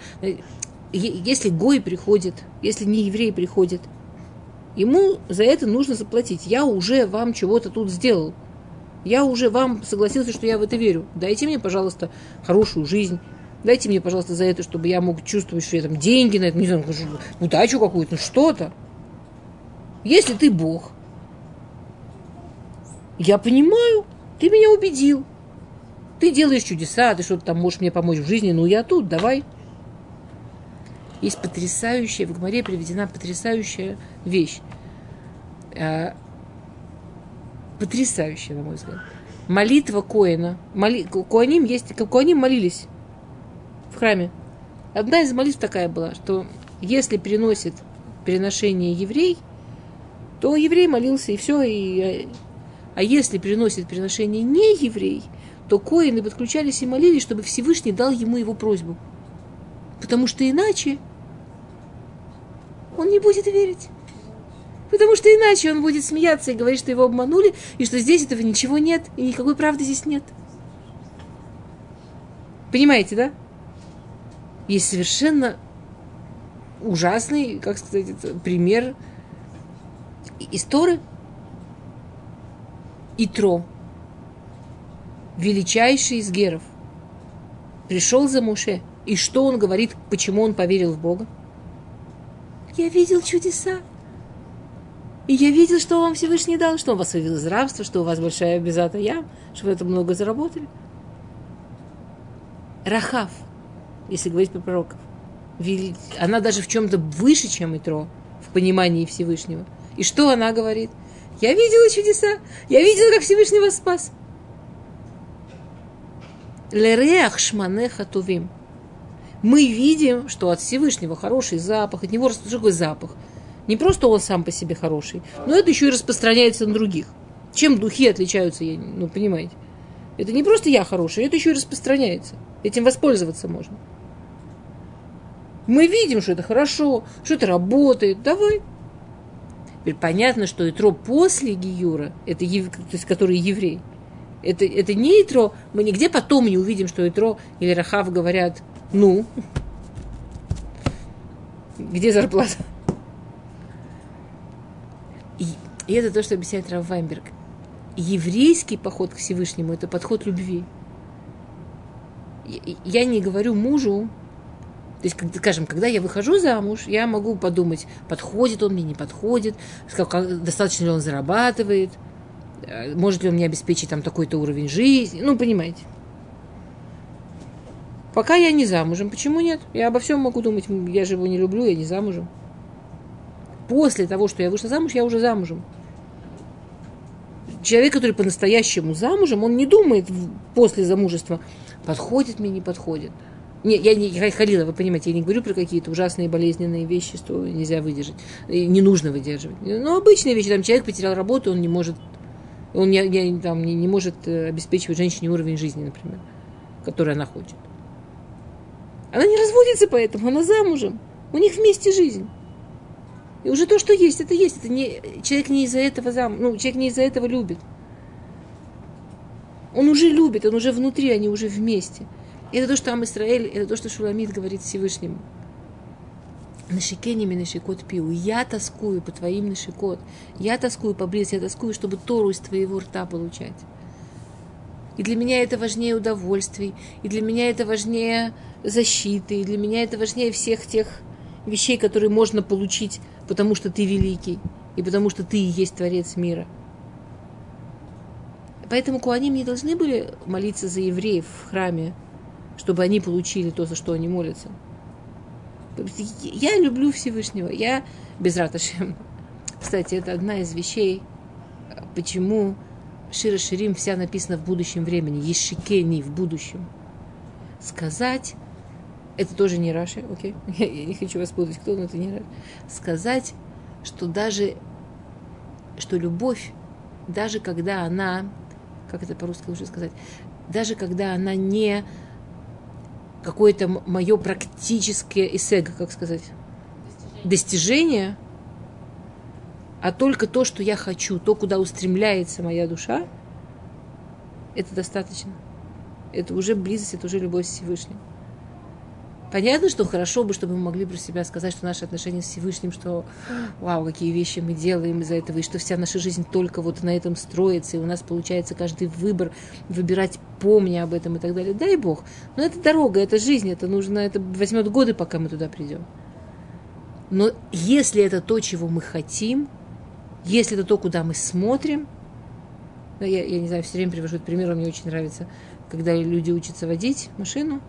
если гой приходит, если не еврей приходит, ему за это нужно заплатить. Я уже вам чего-то тут сделал. Я уже вам согласился, что я в это верю. Дайте мне, пожалуйста, хорошую жизнь. Дайте мне, пожалуйста, за это, чтобы я мог чувствовать, что я там деньги на это, не знаю, удачу какую-то, ну что-то. Если ты Бог, я понимаю, ты меня убедил. ты делаешь чудеса, ты что-то там можешь мне помочь в жизни, ну я тут, давай. Есть потрясающая, в Гмаре приведена потрясающая вещь. А, потрясающая, на мой взгляд. Молитва Коина. Моли, Коаним есть, Коаним молились в храме. Одна из молитв такая была, что если переносит переношение еврей, то еврей молился и все. И, а если переносит переношение не еврей, то коины подключались и молились, чтобы Всевышний дал ему его просьбу. Потому что иначе он не будет верить. Потому что иначе он будет смеяться и говорить, что его обманули, и что здесь этого ничего нет, и никакой правды здесь нет. Понимаете, да? Есть совершенно ужасный, как сказать, пример истории. Итро, величайший из геров, пришел за Муше. И что он говорит, почему он поверил в Бога? Я видел чудеса. И я видел, что вам Всевышний дал, что он вас вывел из рабства, что у вас большая безата я, что вы это много заработали. Рахав, если говорить про пророков, она даже в чем-то выше, чем Итро, в понимании Всевышнего. И что она говорит? Я видела чудеса, я видела, как Всевышний вас спас. Лереах шманеха тувим. Мы видим, что от Всевышнего хороший запах, от него другой запах. Не просто он сам по себе хороший, но это еще и распространяется на других. Чем духи отличаются, я, ну, понимаете? Это не просто я хороший, это еще и распространяется. Этим воспользоваться можно. Мы видим, что это хорошо, что это работает. Давай. Теперь понятно, что Итро после Гиюра, это, то есть, который еврей, это, это не Итро, мы нигде потом не увидим, что Итро или Рахав говорят, ну, где зарплата? И, это то, что объясняет Рав Вайнберг. Еврейский поход к Всевышнему – это подход любви. Я не говорю мужу, то есть, скажем, когда я выхожу замуж, я могу подумать, подходит он мне, не подходит, достаточно ли он зарабатывает, э, может ли он мне обеспечить там такой-то уровень жизни. Ну, понимаете. Пока я не замужем. Почему нет? Я обо всем могу думать. Я же его не люблю, я не замужем. После того, что я вышла замуж, я уже замужем. Человек, который по-настоящему замужем, он не думает после замужества, подходит мне, не подходит. Не, я не Халила, вы понимаете, я не говорю про какие-то ужасные болезненные вещи, что нельзя выдержать, не нужно выдерживать. Но обычные вещи, там человек потерял работу, он не может, он не, не, там, не, не может э, обеспечивать женщине уровень жизни, например, который она хочет. Она не разводится поэтому, она замужем. У них вместе жизнь. И уже то, что есть, это есть. Это не, человек не из-за этого зам, ну, человек не из-за этого любит. Он уже любит, он уже внутри, они уже вместе. Это то, что Ам Исраэль, это то, что Шуламид говорит Всевышнему. Нашикеними нашикот пиу. Я тоскую по твоим нашикот. Я тоскую по близости, я тоскую, чтобы Тору из твоего рта получать. И для меня это важнее удовольствий, и для меня это важнее защиты, и для меня это важнее всех тех вещей, которые можно получить, потому что ты великий, и потому что ты и есть Творец мира. Поэтому куаним не должны были молиться за евреев в храме, чтобы они получили то, за что они молятся. Я люблю Всевышнего, я без раташем. [LAUGHS] Кстати, это одна из вещей, почему Шира Ширим вся написана в будущем времени, Ешикени в будущем. Сказать, это тоже не Раши, окей? Я, [LAUGHS] я не хочу вас путать, кто, но это не Раши. Сказать, что даже, что любовь, даже когда она, как это по-русски лучше сказать, даже когда она не какое-то мое практическое эсэго, как сказать, достижение. достижение, а только то, что я хочу, то, куда устремляется моя душа, это достаточно. Это уже близость, это уже любовь с Всевышним. Понятно, что хорошо бы, чтобы мы могли про себя сказать, что наши отношения с Всевышним, что вау, какие вещи мы делаем из-за этого, и что вся наша жизнь только вот на этом строится, и у нас получается каждый выбор выбирать, помня об этом и так далее. Дай Бог. Но это дорога, это жизнь, это нужно, это возьмет годы, пока мы туда придем. Но если это то, чего мы хотим, если это то, куда мы смотрим, я, я не знаю, все время привожу этот пример, он мне очень нравится. когда люди учатся водить машину.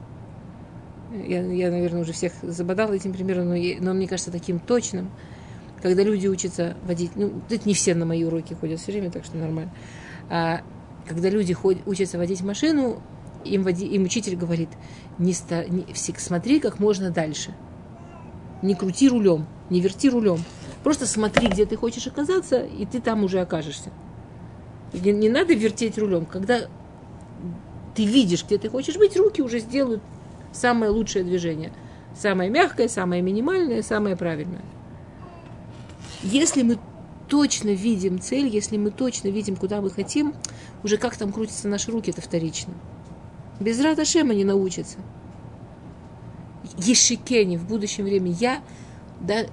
Я, я наверное, уже всех забодала этим примером, но, я- но мне кажется таким точным. Когда люди учатся водить, ну, это не все на мои уроки ходят все время, так что нормально. А когда люди ходят, учатся водить машину, им, води, им учитель говорит, не, ста, не смотри как можно дальше. Не крути рулем, не верти рулем. Просто смотри, где ты хочешь оказаться, и ты там уже окажешься. Не, не надо вертеть рулем. Когда ты видишь, где ты хочешь быть, руки уже сделают самое лучшее движение. Самое мягкое, самое минимальное, самое правильное. Если мы точно видим цель, если мы точно видим, куда мы хотим, уже как там крутятся наши руки, это вторично. Без Рата Шема не научатся. Ешикени в будущем времени. Я, да,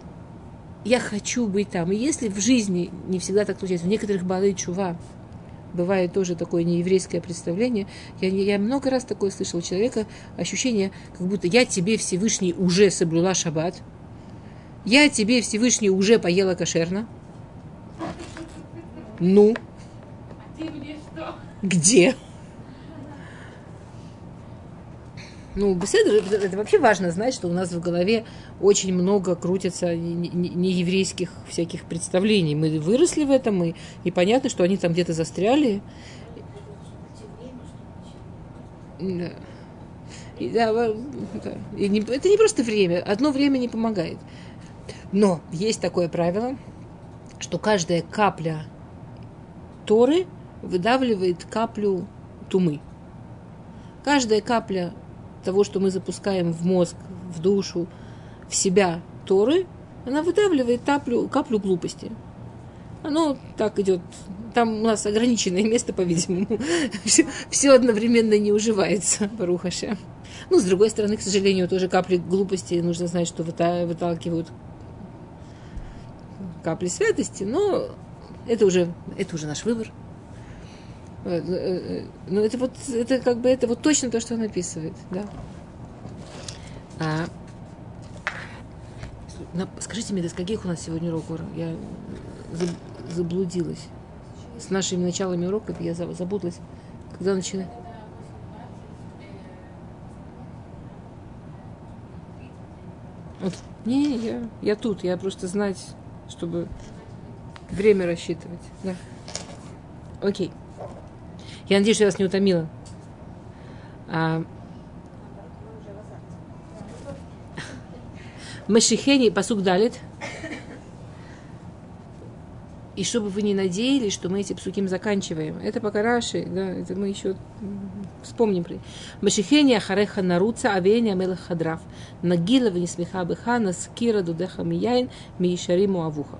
я хочу быть там. И если в жизни не всегда так случается, в некоторых Балы Чува бывает тоже такое нееврейское представление. Я, я много раз такое слышала у человека, ощущение, как будто я тебе, Всевышний, уже соблюла шаббат, я тебе, Всевышний, уже поела кошерно. Ну, Ты мне что? где? Ну, беседа, это, вообще важно знать, что у нас в голове очень много крутится не- не- нееврейских всяких представлений. Мы выросли в этом, и, и понятно, что они там где-то застряли. Да. И, да. И не- это не просто время. Одно время не помогает. Но есть такое правило, что каждая капля Торы выдавливает каплю тумы. Каждая капля того, что мы запускаем в мозг, в душу, в себя Торы, она выдавливает каплю, каплю глупости. Оно так идет. Там у нас ограниченное место, по-видимому. [LAUGHS] Все, все одновременно не уживается, Барухаше. Ну, с другой стороны, к сожалению, тоже капли глупости. Нужно знать, что выта- выталкивают капли святости, но это уже, это уже наш выбор. Э, э, э, Но это вот, это как бы, это вот точно то, что он описывает, да. А, скажите мне, до скольких у нас сегодня урок? Ора? Я заб- заблудилась. С нашими началами уроков я за- запуталась. Когда начинаю? Вот. Не, я, я тут, я просто знать, чтобы время рассчитывать. Да. Окей. Я надеюсь, что я вас не утомила. А, Машихени, посук далит. И чтобы вы не надеялись, что мы эти псуким заканчиваем. Это пока Раши, да, это мы еще вспомним. Машихени ахареха наруца авеня мелах хадрав. Нагила не смеха быха, наскира дудеха мияин, миишариму авуха.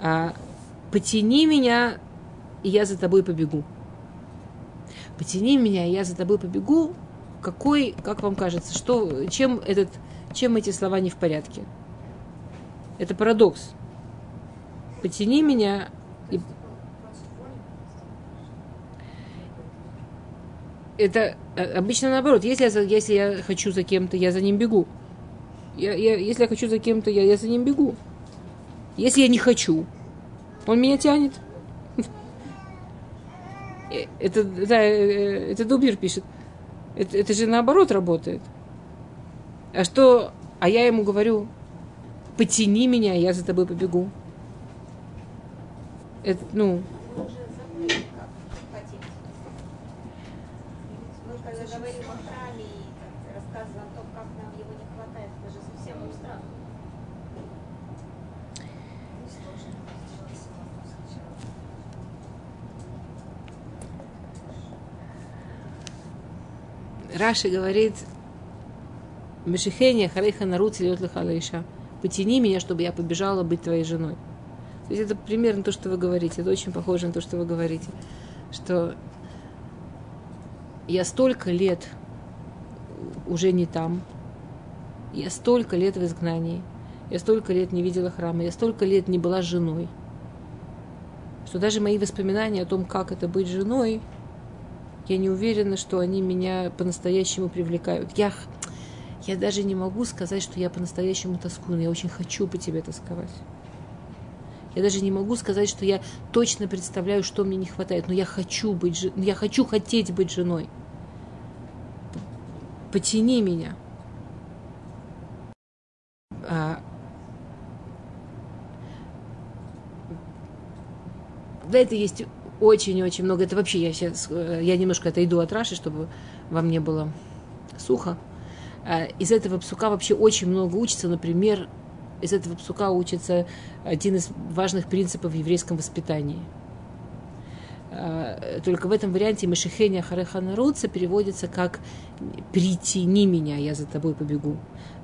А, Потяни меня, и я за тобой побегу. Потяни меня, я за тобой побегу. Какой, как вам кажется, что, чем, этот, чем эти слова не в порядке? Это парадокс. Потяни меня и... Это э, обычно наоборот. Если я, если я хочу за кем-то, я за ним бегу. Я, я, если я хочу за кем-то, я, я за ним бегу. Если я не хочу, он меня тянет. Э, Это, да, э, это Дубер пишет. Это, это же наоборот работает. А что? А я ему говорю, потяни меня, я за тобой побегу. Это, ну, Он же забыл, как хотеть. Мы когда говорим о храме и как рассказываем о том, как нам его не хватает, это же совсем абстрактно. Раши говорит, Мешихения харейха нарут лиша. Потяни меня, чтобы я побежала быть твоей женой. То есть это примерно то, что вы говорите. Это очень похоже на то, что вы говорите. Что я столько лет уже не там. Я столько лет в изгнании. Я столько лет не видела храма. Я столько лет не была женой. Что даже мои воспоминания о том, как это быть женой, я не уверена, что они меня по-настоящему привлекают. Я, я даже не могу сказать, что я по-настоящему тоскую, но я очень хочу по тебе тосковать. Я даже не могу сказать, что я точно представляю, что мне не хватает, но я хочу быть, я хочу хотеть быть женой. потяни меня. А, да, это есть очень-очень много. Это вообще я сейчас, э, я немножко отойду от Раши, чтобы вам не было сухо. А, из этого псука вообще очень много учится. Например, из этого псука учится один из важных принципов в еврейском воспитании. А, только в этом варианте Мешихеня Харехана Руца переводится как «притяни меня, я за тобой побегу».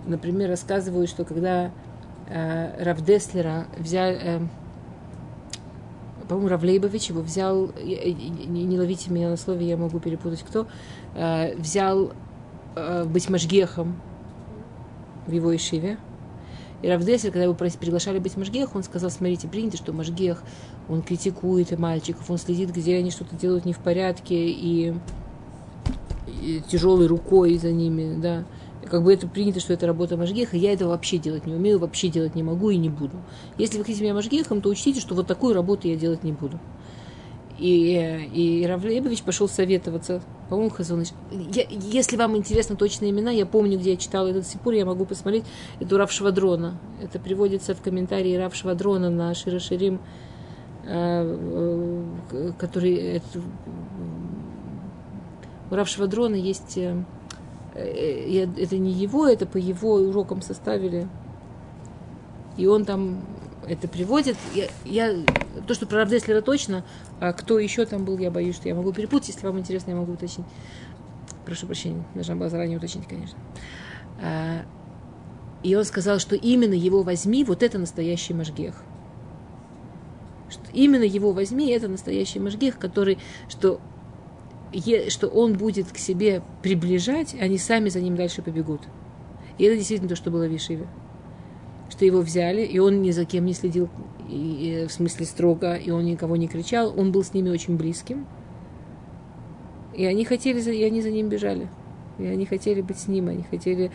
Например, рассказывают, что когда э, Равдеслера взял, э, по-моему, Равлейбович его взял, не, ловите меня на слове, я могу перепутать кто, э, взял э, быть Машгехом в его Ишиве. И Равдесель, когда его приглашали быть Машгех, он сказал, смотрите, принято, что Машгех, он критикует мальчиков, он следит, где они что-то делают не в порядке, и, и тяжелой рукой за ними, да как бы это принято, что это работа Машгеха, я этого вообще делать не умею, вообще делать не могу и не буду. Если вы хотите меня Машгехом, то учтите, что вот такую работу я делать не буду. И, и Равлебович пошел советоваться. По-моему, Хазоныч. Я, если вам интересны точные имена, я помню, где я читала этот сипур, я могу посмотреть. Это Рав Швадрона. Это приводится в комментарии Рав Швадрона на Широширим, э, э, который... Это, у Рав Швадрона есть э, Э, это не его, это по его урокам составили. И он там это приводит. Я, я, то, что про Равдеслера точно, а кто еще там был, я боюсь, что я могу перепутать. Если вам интересно, я могу уточнить. Прошу прощения, должна была заранее уточнить, конечно. А, и он сказал, что именно его возьми, вот это настоящий Машгех. Что именно его возьми, это настоящий Машгех, который, что что он будет к себе приближать, они сами за ним дальше побегут. И это действительно то, что было в Ешиве. Что его взяли, и он ни за кем не следил, и, и, в смысле строго, и он никого не кричал, он был с ними очень близким. И они хотели, и они за ним бежали. И они хотели быть с ним, они хотели,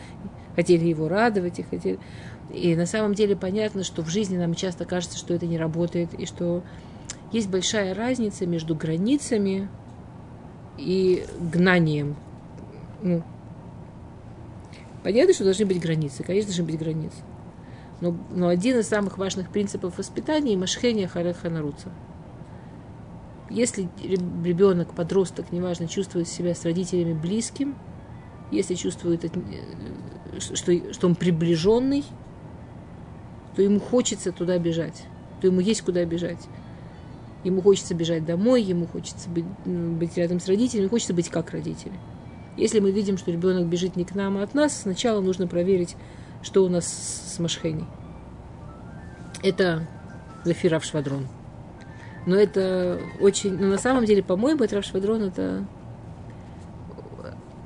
хотели его радовать, и хотели... И на самом деле понятно, что в жизни нам часто кажется, что это не работает, и что есть большая разница между границами и гнанием. Ну, понятно, что должны быть границы, конечно, должны быть границы. Но, но один из самых важных принципов воспитания – машхения наруца. Если ребенок, подросток, неважно, чувствует себя с родителями близким, если чувствует, э, что, что он приближенный, то ему хочется туда бежать, то ему есть куда бежать. Ему хочется бежать домой, ему хочется быть, быть рядом с родителями, хочется быть как родители. Если мы видим, что ребенок бежит не к нам, а от нас, сначала нужно проверить, что у нас с Машхеней. Это Лефирав Швадрон. Но это очень... Но на самом деле, по-моему, это Швадрон это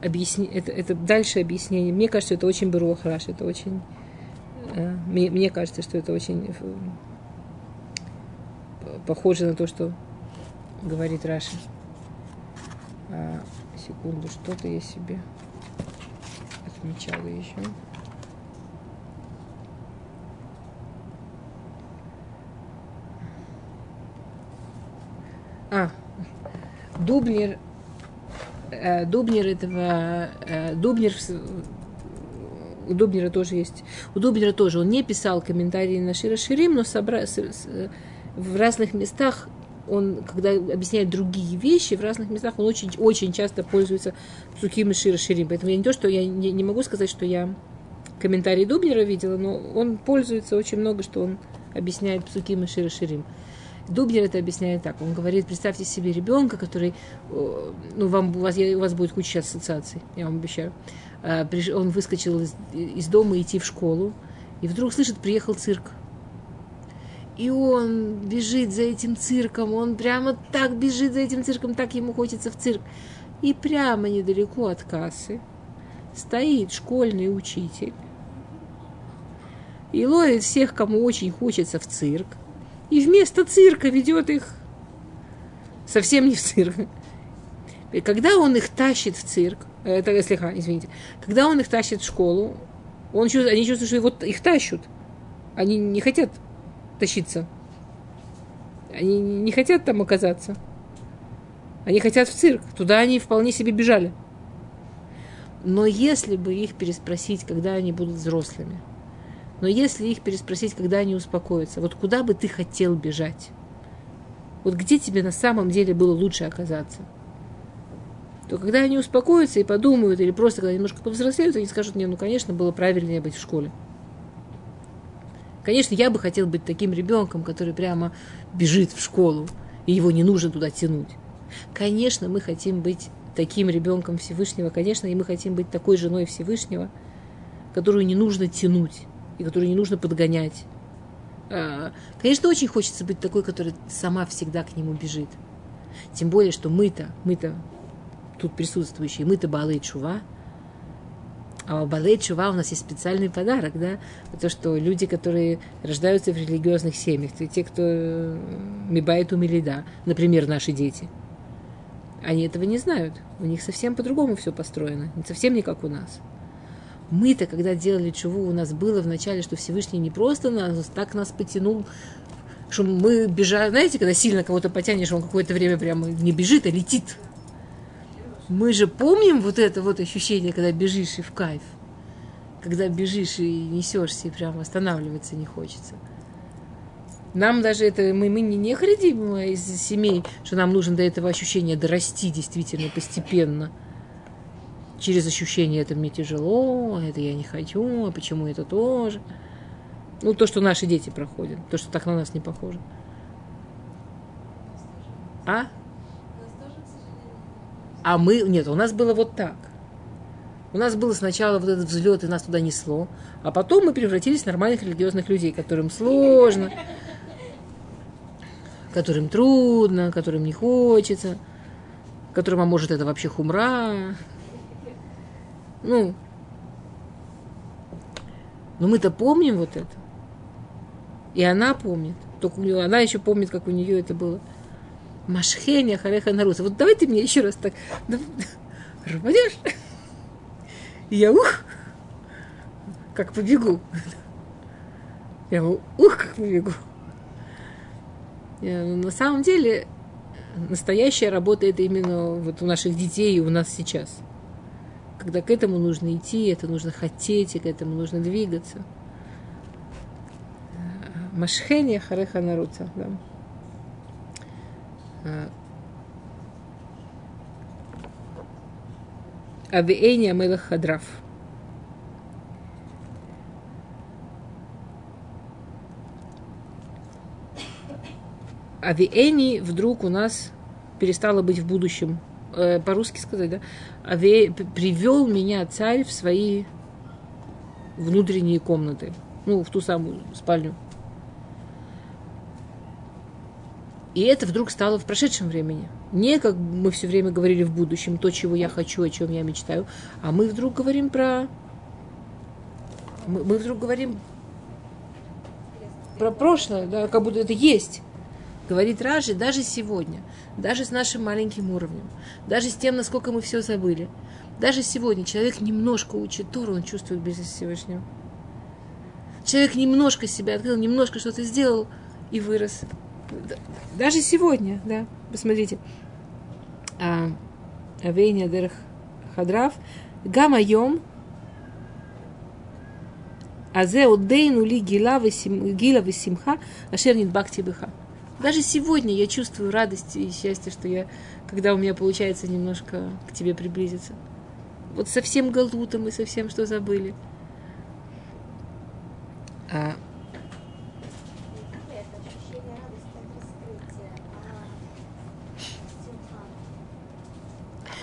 объясни, это, это дальше объяснение. Мне кажется, это очень Беруахраш, это очень... Э, мне, мне кажется, что это очень э, похоже на то, что говорит Раша. А, секунду, что-то я себе отмечала еще. А, Дубнер, э, Дубнер этого, э, Дубнер, у Дубнера тоже есть, у Дубнера тоже, он не писал комментарии на Шира Ширим, но собра, с, с, в разных местах он, когда объясняет другие вещи, в разных местах он очень, очень часто пользуется Псуким и Шир Ширим. Поэтому я не то, что я не, не могу сказать, что я комментарий Дубнера видела, но он пользуется очень много, что он объясняет Псуким и Шир Ширим. Дубнер это объясняет так. Он говорит, представьте себе ребенка, который, ну, вам, у, вас, у вас будет куча ассоциаций, я вам обещаю. А, он выскочил из, из дома идти в школу, и вдруг слышит, приехал цирк и он бежит за этим цирком, он прямо так бежит за этим цирком, так ему хочется в цирк. И прямо недалеко от кассы стоит школьный учитель и ловит всех, кому очень хочется в цирк. И вместо цирка ведет их совсем не в цирк. И когда он их тащит в цирк, это слегка, извините, когда он их тащит в школу, он они чувствуют, что вот их тащут. Они не хотят тащиться. Они не хотят там оказаться. Они хотят в цирк. Туда они вполне себе бежали. Но если бы их переспросить, когда они будут взрослыми, но если их переспросить, когда они успокоятся, вот куда бы ты хотел бежать? Вот где тебе на самом деле было лучше оказаться? То когда они успокоятся и подумают, или просто когда немножко повзрослеют, они скажут, не, ну, конечно, было правильнее быть в школе. Конечно, я бы хотел быть таким ребенком, который прямо бежит в школу, и его не нужно туда тянуть. Конечно, мы хотим быть таким ребенком Всевышнего, конечно, и мы хотим быть такой женой Всевышнего, которую не нужно тянуть и которую не нужно подгонять. А, Конечно, очень хочется быть такой, которая сама всегда к нему бежит. Тем более, что мы-то, мы-то тут присутствующие, мы-то Балы Чува, а у Балей Чува у нас есть специальный подарок, да, то, что люди, которые рождаются в религиозных семьях, то те, кто э, мибает умилида, например, наши дети, они этого не знают. У них совсем по-другому все построено, совсем не как у нас. Мы-то, когда делали чуву, у нас было вначале, что Всевышний не просто нас, так нас потянул, что мы бежали, знаете, когда сильно кого-то потянешь, он какое-то время прямо не бежит, а летит. Мы же помним вот это вот ощущение, когда бежишь и в кайф. Когда бежишь и несешься, и прямо останавливаться не хочется. Нам даже это, мы, мы не, не храним из семей, что нам нужно до этого ощущения дорасти действительно постепенно. Через ощущение это мне тяжело, а это я не хочу, а почему это тоже. Ну, то, что наши дети проходят, то, что так на нас не похоже. А? А мы, нет, у нас было вот так. У нас было сначала вот этот взлет, и нас туда несло, а потом мы превратились в нормальных религиозных людей, которым сложно, которым трудно, которым не хочется, которым, а может, это вообще хумра. Ну, но мы-то помним вот это. И она помнит. Только она еще помнит, как у нее это было. Машхеня Хареха Наруса. Вот давай ты мне еще раз так рванешь. Я ух, как побегу. Я ух, как побегу. Я, на самом деле, настоящая работа это именно вот у наших детей и у нас сейчас. Когда к этому нужно идти, это нужно хотеть, и к этому нужно двигаться. Машхеня Хареха Наруца. Да. Авиэни Амелах Хадрав. Авиэни вдруг у нас перестало быть в будущем. Э, по-русски сказать, да? Ави... Привел меня царь в свои внутренние комнаты. Ну, в ту самую спальню. И это вдруг стало в прошедшем времени. Не как мы все время говорили в будущем, то, чего я хочу, о чем я мечтаю, а мы вдруг говорим про... Мы, мы вдруг говорим про прошлое, да, как будто это есть. Говорит Ражи даже сегодня, даже с нашим маленьким уровнем, даже с тем, насколько мы все забыли. Даже сегодня человек немножко учит Тору, он чувствует близость Всевышнего. Человек немножко себя открыл, немножко что-то сделал и вырос. Даже сегодня, да, посмотрите. А, Авейня Дерх Хадрав. Гама Йом. Азе Удейну ли гила висимха, ашер бакти быха. Даже сегодня я чувствую радость и счастье, что я, когда у меня получается немножко к тебе приблизиться. Вот со всем галутом и со всем, что забыли. А, Это ощущение радости от раскрытия.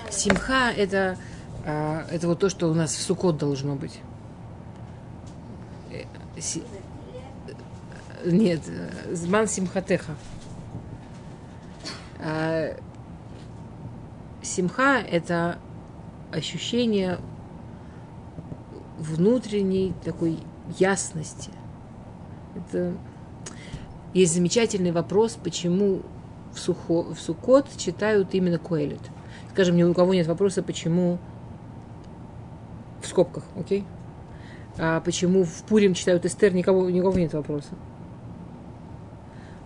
А симха? Это, а, это вот то, что у нас в Сукот должно быть. Э, Нет, э, Зман Симхатеха. А, Симха – это ощущение внутренней такой ясности. Это есть замечательный вопрос, почему в, Сухо, в Сукот читают именно Куэлит. Скажем, ни у кого нет вопроса, почему в скобках, окей? А почему в Пурим читают Эстер, никого, никого нет вопроса.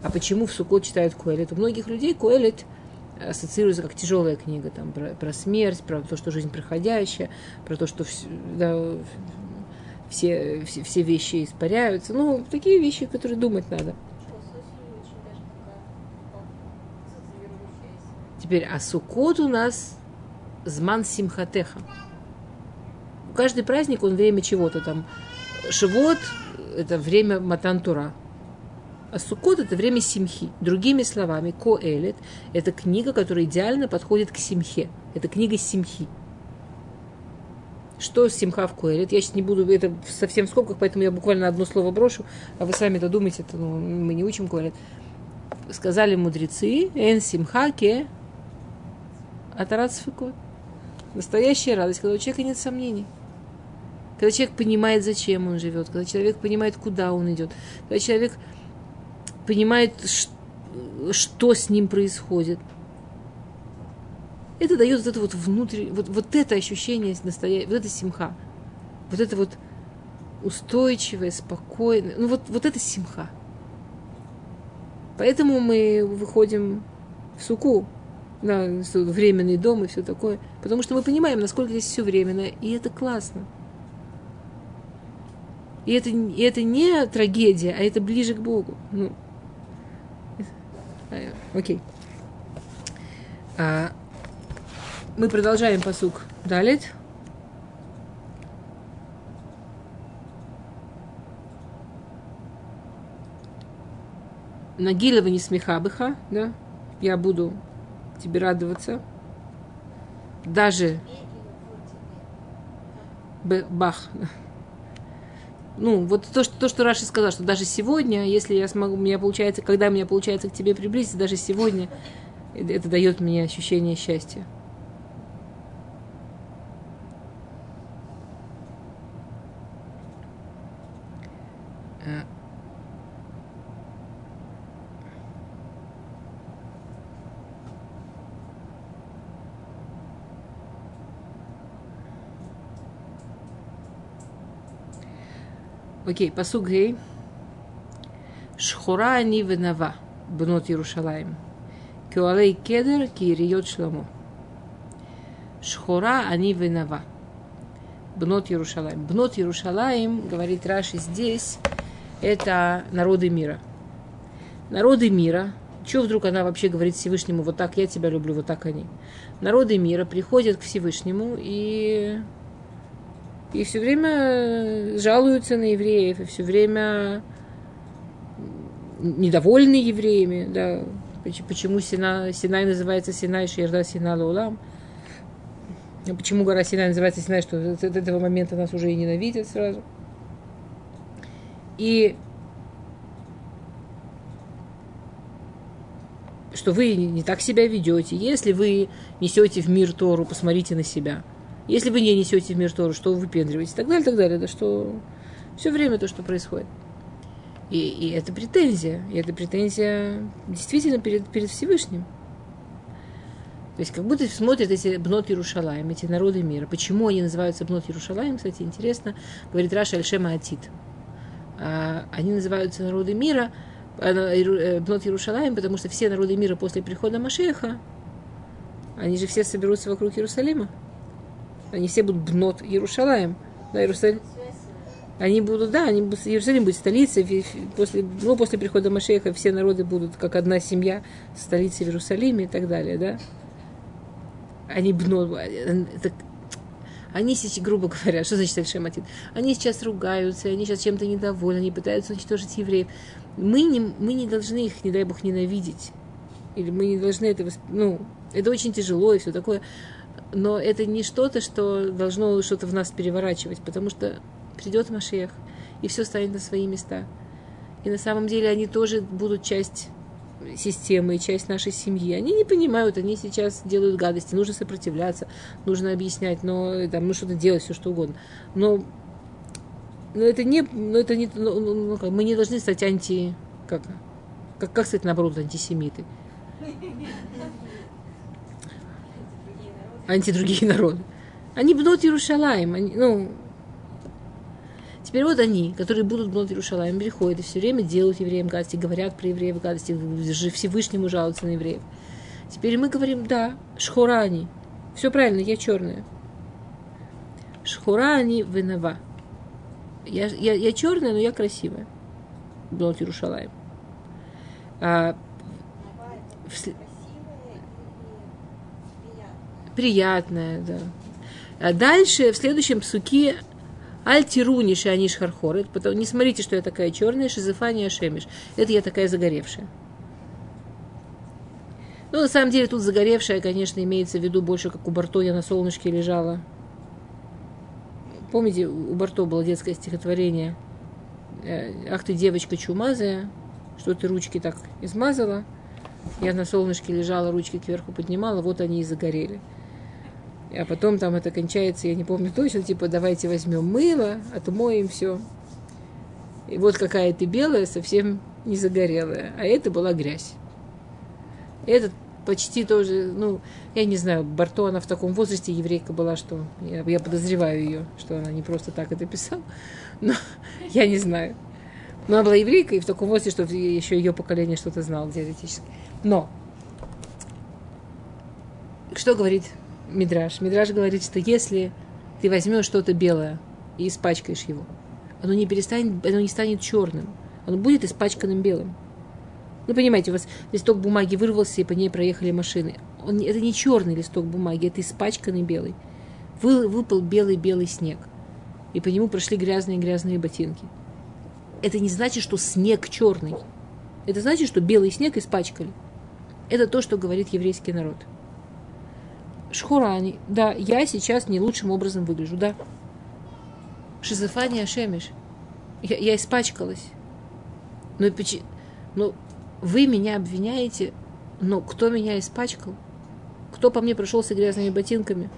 А почему в Сукот читают Куэлит? У многих людей Куэлит ассоциируется как тяжелая книга, там, про, про смерть, про то, что жизнь проходящая, про то, что вс- да, все, все, все вещи испаряются. Ну, такие вещи, которые думать надо. Что, с осенью очень даже такая ну, социализирующаяся. Теперь, а Суккот у нас зман симхатеха. Каждый праздник, он время чего-то там. Шивот – это время матантура. А Суккот – это время симхи. Другими словами, Коэлет – это книга, которая идеально подходит к симхе. Это книга симхи. Что симха в Коэлет? Я сейчас не буду, это совсем в скобках, поэтому я буквально одно слово брошу, а вы сами додумайте, это, ну, мы не учим Коэлет. Сказали мудрецы, эн симха ке атарат сфикот. Настоящая радость, когда у человека нет сомнений. Когда человек понимает, зачем он живет, когда человек понимает, куда он идет, когда человек понимает, что с ним происходит. Это дает вот это вот внутреннее, вот, вот это ощущение настоящее, вот это симха. Вот это вот устойчивое, спокойное. Ну вот, вот это симха. Поэтому мы выходим в суку, на временный дом и все такое. Потому что мы понимаем, насколько здесь все временно, и это классно. И это, и это не трагедия, а это ближе к Богу. Ну, э, окей. А, мы продолжаем посук Далит. Нагилова не смехабыха, да? Я буду тебе радоваться. Даже бах. Ну, вот то, что, то, что Раши сказал, что даже сегодня, если я смогу, у меня получается, когда у меня получается к тебе приблизиться, даже сегодня, это, это дает мне ощущение счастья. Окей, посуг гей. Шхура они венава, бнот Иерушалаем. Кюалей кедер кириот шламо. Шхура они венава. Бнот Иерушалаем. Бнот Иерушалаем, говорит Раши здесь, это народы мира. Народы мира, что вдруг она вообще говорит Всевышнему, вот так я тебя люблю, вот так они. Народы мира приходят к Всевышнему и и все время жалуются на евреев, и все время недовольны евреями, да. Поч- Почему Сина, Синай называется Синай Шерда Сина Лаулам? А Почему гора Синай называется Синай, что от этого момента нас уже и ненавидят сразу? И что вы не так себя ведете. Если вы несете в мир Тору, посмотрите на себя. Если вы не несете в мир Тору, что вы выпендриваете, и так далее, так далее, да что все время то, что происходит. И, и это претензия. И это претензия действительно перед, перед Всевышним. То есть как будто смотрят эти бнот Иерушалаем, эти народы мира. Почему они называются бнот Иерушалаем, кстати, интересно, говорит Раша Альшема Атит. А, Они называются народы мира, а, Иру- э, бнот Иерушалаем, потому что все народы мира после прихода Машеха, они же все соберутся вокруг Иерусалима. Они все будут бнот Иерушалаем. Да, Иерусалим. Они будут, да, они будут, Иерусалим будет столицей. После, ну, после прихода Машеха все народы будут как одна семья, столицей в Иерусалиме и так далее, да. Они бнот. это- они сейчас, грубо говоря, что значит Альшематит? Они сейчас ругаются, они сейчас чем-то недовольны, они пытаются уничтожить евреев. Мы не, мы не должны их, не дай бог, ненавидеть. Или мы не должны это... Ну, это очень тяжело и все такое. Но это не что-то, что должно что-то в нас переворачивать, потому что придет Машех, и все станет на свои места. И на самом деле они тоже будут часть системы, часть нашей семьи. Они не понимают, они сейчас делают гадости, нужно сопротивляться, нужно объяснять, но там, ну что-то делать, все что угодно. Но, но это не, но это не, ну, ну, ну, как, мы не должны стать анти, как, как, как сказать наоборот, антисемиты. [LAUGHS] анти другие народы. Они бнот Иерушалаем. Они, ну, теперь вот они, которые будут бнот Иерушалаем, приходят и все время делают евреям гадости, говорят про евреев гадости, же Всевышнему жалуются на евреев. Теперь мы говорим, да, шхурани. Все правильно, я черная. Шхурани венава. Я, я, я черная, но я красивая. Блот Иерушалаем. А, в приятная, да. А дальше, в следующем псуке, Альтируни Шаниш Хархор. Это потом, не смотрите, что я такая черная, Шизефания Шемиш. Это я такая загоревшая. Ну, на самом деле, тут загоревшая, конечно, имеется в виду больше, как у Барто я на солнышке лежала. Помните, у Барто было детское стихотворение э, «Ах ты, девочка чумазая, что ты ручки так измазала». Я на солнышке лежала, ручки кверху поднимала, вот они и загорели. А потом там это кончается, я не помню точно, типа давайте возьмем мыло, отмоем все. И вот какая ты белая, совсем не загорелая. А это была грязь. Этот почти тоже, ну, я не знаю, Барто, она в таком возрасте еврейка была, что я, я подозреваю ее, что она не просто так это писала, [LAUGHS] но я не знаю. Но она была еврейка и в таком возрасте, что еще ее поколение что-то знало теоретически. Но что говорит Мидраш? Мидраш говорит, что если ты возьмешь что-то белое и испачкаешь его, оно не перестанет, оно не станет черным, оно будет испачканным белым. Ну, понимаете, у вас листок бумаги вырвался, и по ней проехали машины. Он, это не черный листок бумаги, это испачканный белый. Вы, выпал белый-белый снег, и по нему прошли грязные-грязные ботинки. Это не значит, что снег черный. Это значит, что белый снег испачкали. Это то, что говорит еврейский народ. Шхурани, да, я сейчас не лучшим образом выгляжу, да. Шизофания Шемиш. Я, я испачкалась. Но, почи- но вы меня обвиняете, но кто меня испачкал? Кто по мне прошелся грязными ботинками?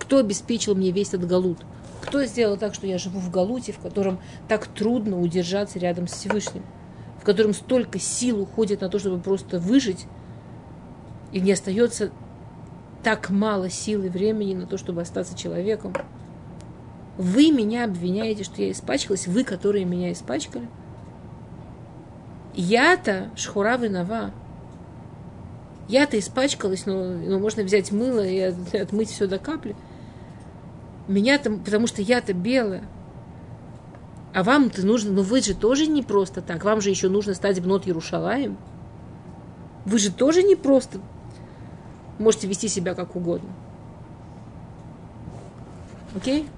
Кто обеспечил мне весь этот галут? Кто сделал так, что я живу в галуте, в котором так трудно удержаться рядом с Всевышним? В котором столько сил уходит на то, чтобы просто выжить, и не остается так мало сил и времени на то, чтобы остаться человеком. Вы меня обвиняете, что я испачкалась, вы, которые меня испачкали. Я-то шхура винова. Я-то испачкалась, но, но можно взять мыло и от- отмыть все до капли. Меня-то, потому что я-то белая. А вам-то нужно, ну вы же тоже не просто так. Вам же еще нужно стать бнот Ярушалаем. Вы же тоже не просто можете вести себя как угодно. Окей?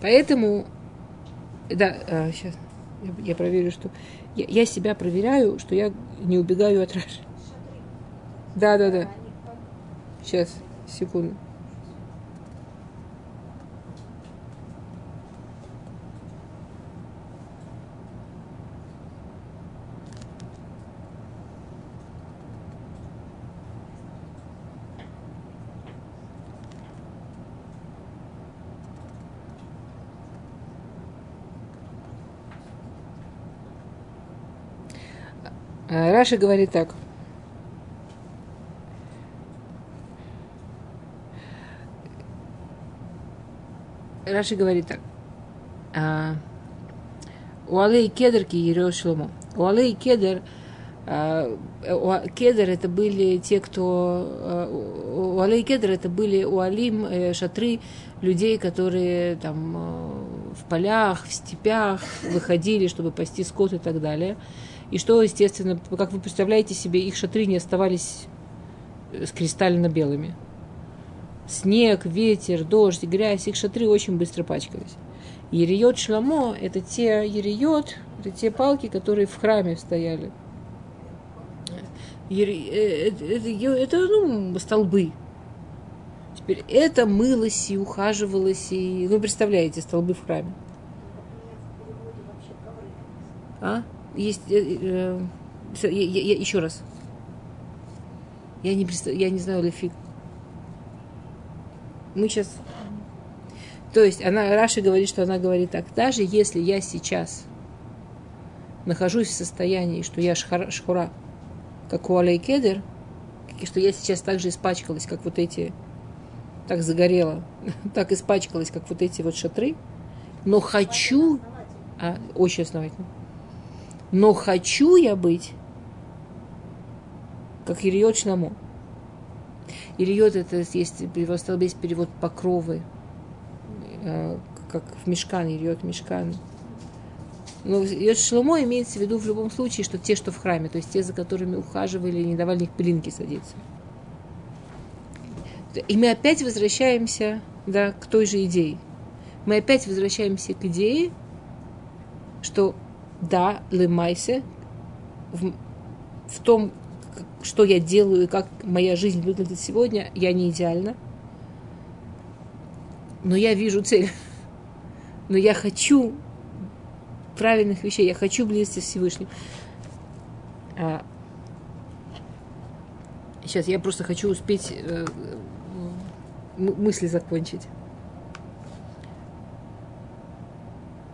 Поэтому, да, сейчас я, проверю, что я, я себя проверяю, что я не убегаю от Раши. Да, да, да. Сейчас, секунду. А, Раша говорит так. Раши говорит так. А, У Алей Кедр Киерео Шломо. У Алей Кедр а, у- Кедр это были те, кто... а, У Алей Кедр это были у Алим э, шатры людей, которые там э, в полях, в степях выходили, чтобы пасти скот и так далее. И что, естественно, как вы представляете себе, их шатры не оставались э, кристально белыми снег, ветер, дождь, грязь, их шатры очень быстро пачкались. Ериот шламо – это те ериот, это те палки, которые в храме стояли. Ери- э, Это, это, ну, столбы. Теперь это мылось и ухаживалось, и, ну, представляете, столбы в храме. А? Есть, э, э, всё, я- я- я- еще раз. Я не, представ- я не знаю лефик. Мы сейчас... То есть она, Раша говорит, что она говорит так. Даже если я сейчас нахожусь в состоянии, что я шхара- шхура, как у Алей Кедер, и что я сейчас так же испачкалась, как вот эти, так загорела, [LAUGHS] так испачкалась, как вот эти вот шатры, Но хочу, а, очень основательно, но хочу я быть, как Ириот Шламо. Это есть перевод, стал есть перевод покровы, э, как в мешкан, Ириот мешкан. Но Ириот Шломо имеется в виду в любом случае, что те, что в храме, то есть те, за которыми ухаживали и не давали них пылинки садиться. И мы опять возвращаемся да, к той же идее. Мы опять возвращаемся к идее, что да, лемайсе, в, в том, что я делаю и как моя жизнь выглядит сегодня, я не идеальна. Но я вижу цель. [LAUGHS] Но я хочу правильных вещей, я хочу близости с Всевышним. А, сейчас я просто хочу успеть э, мысли закончить.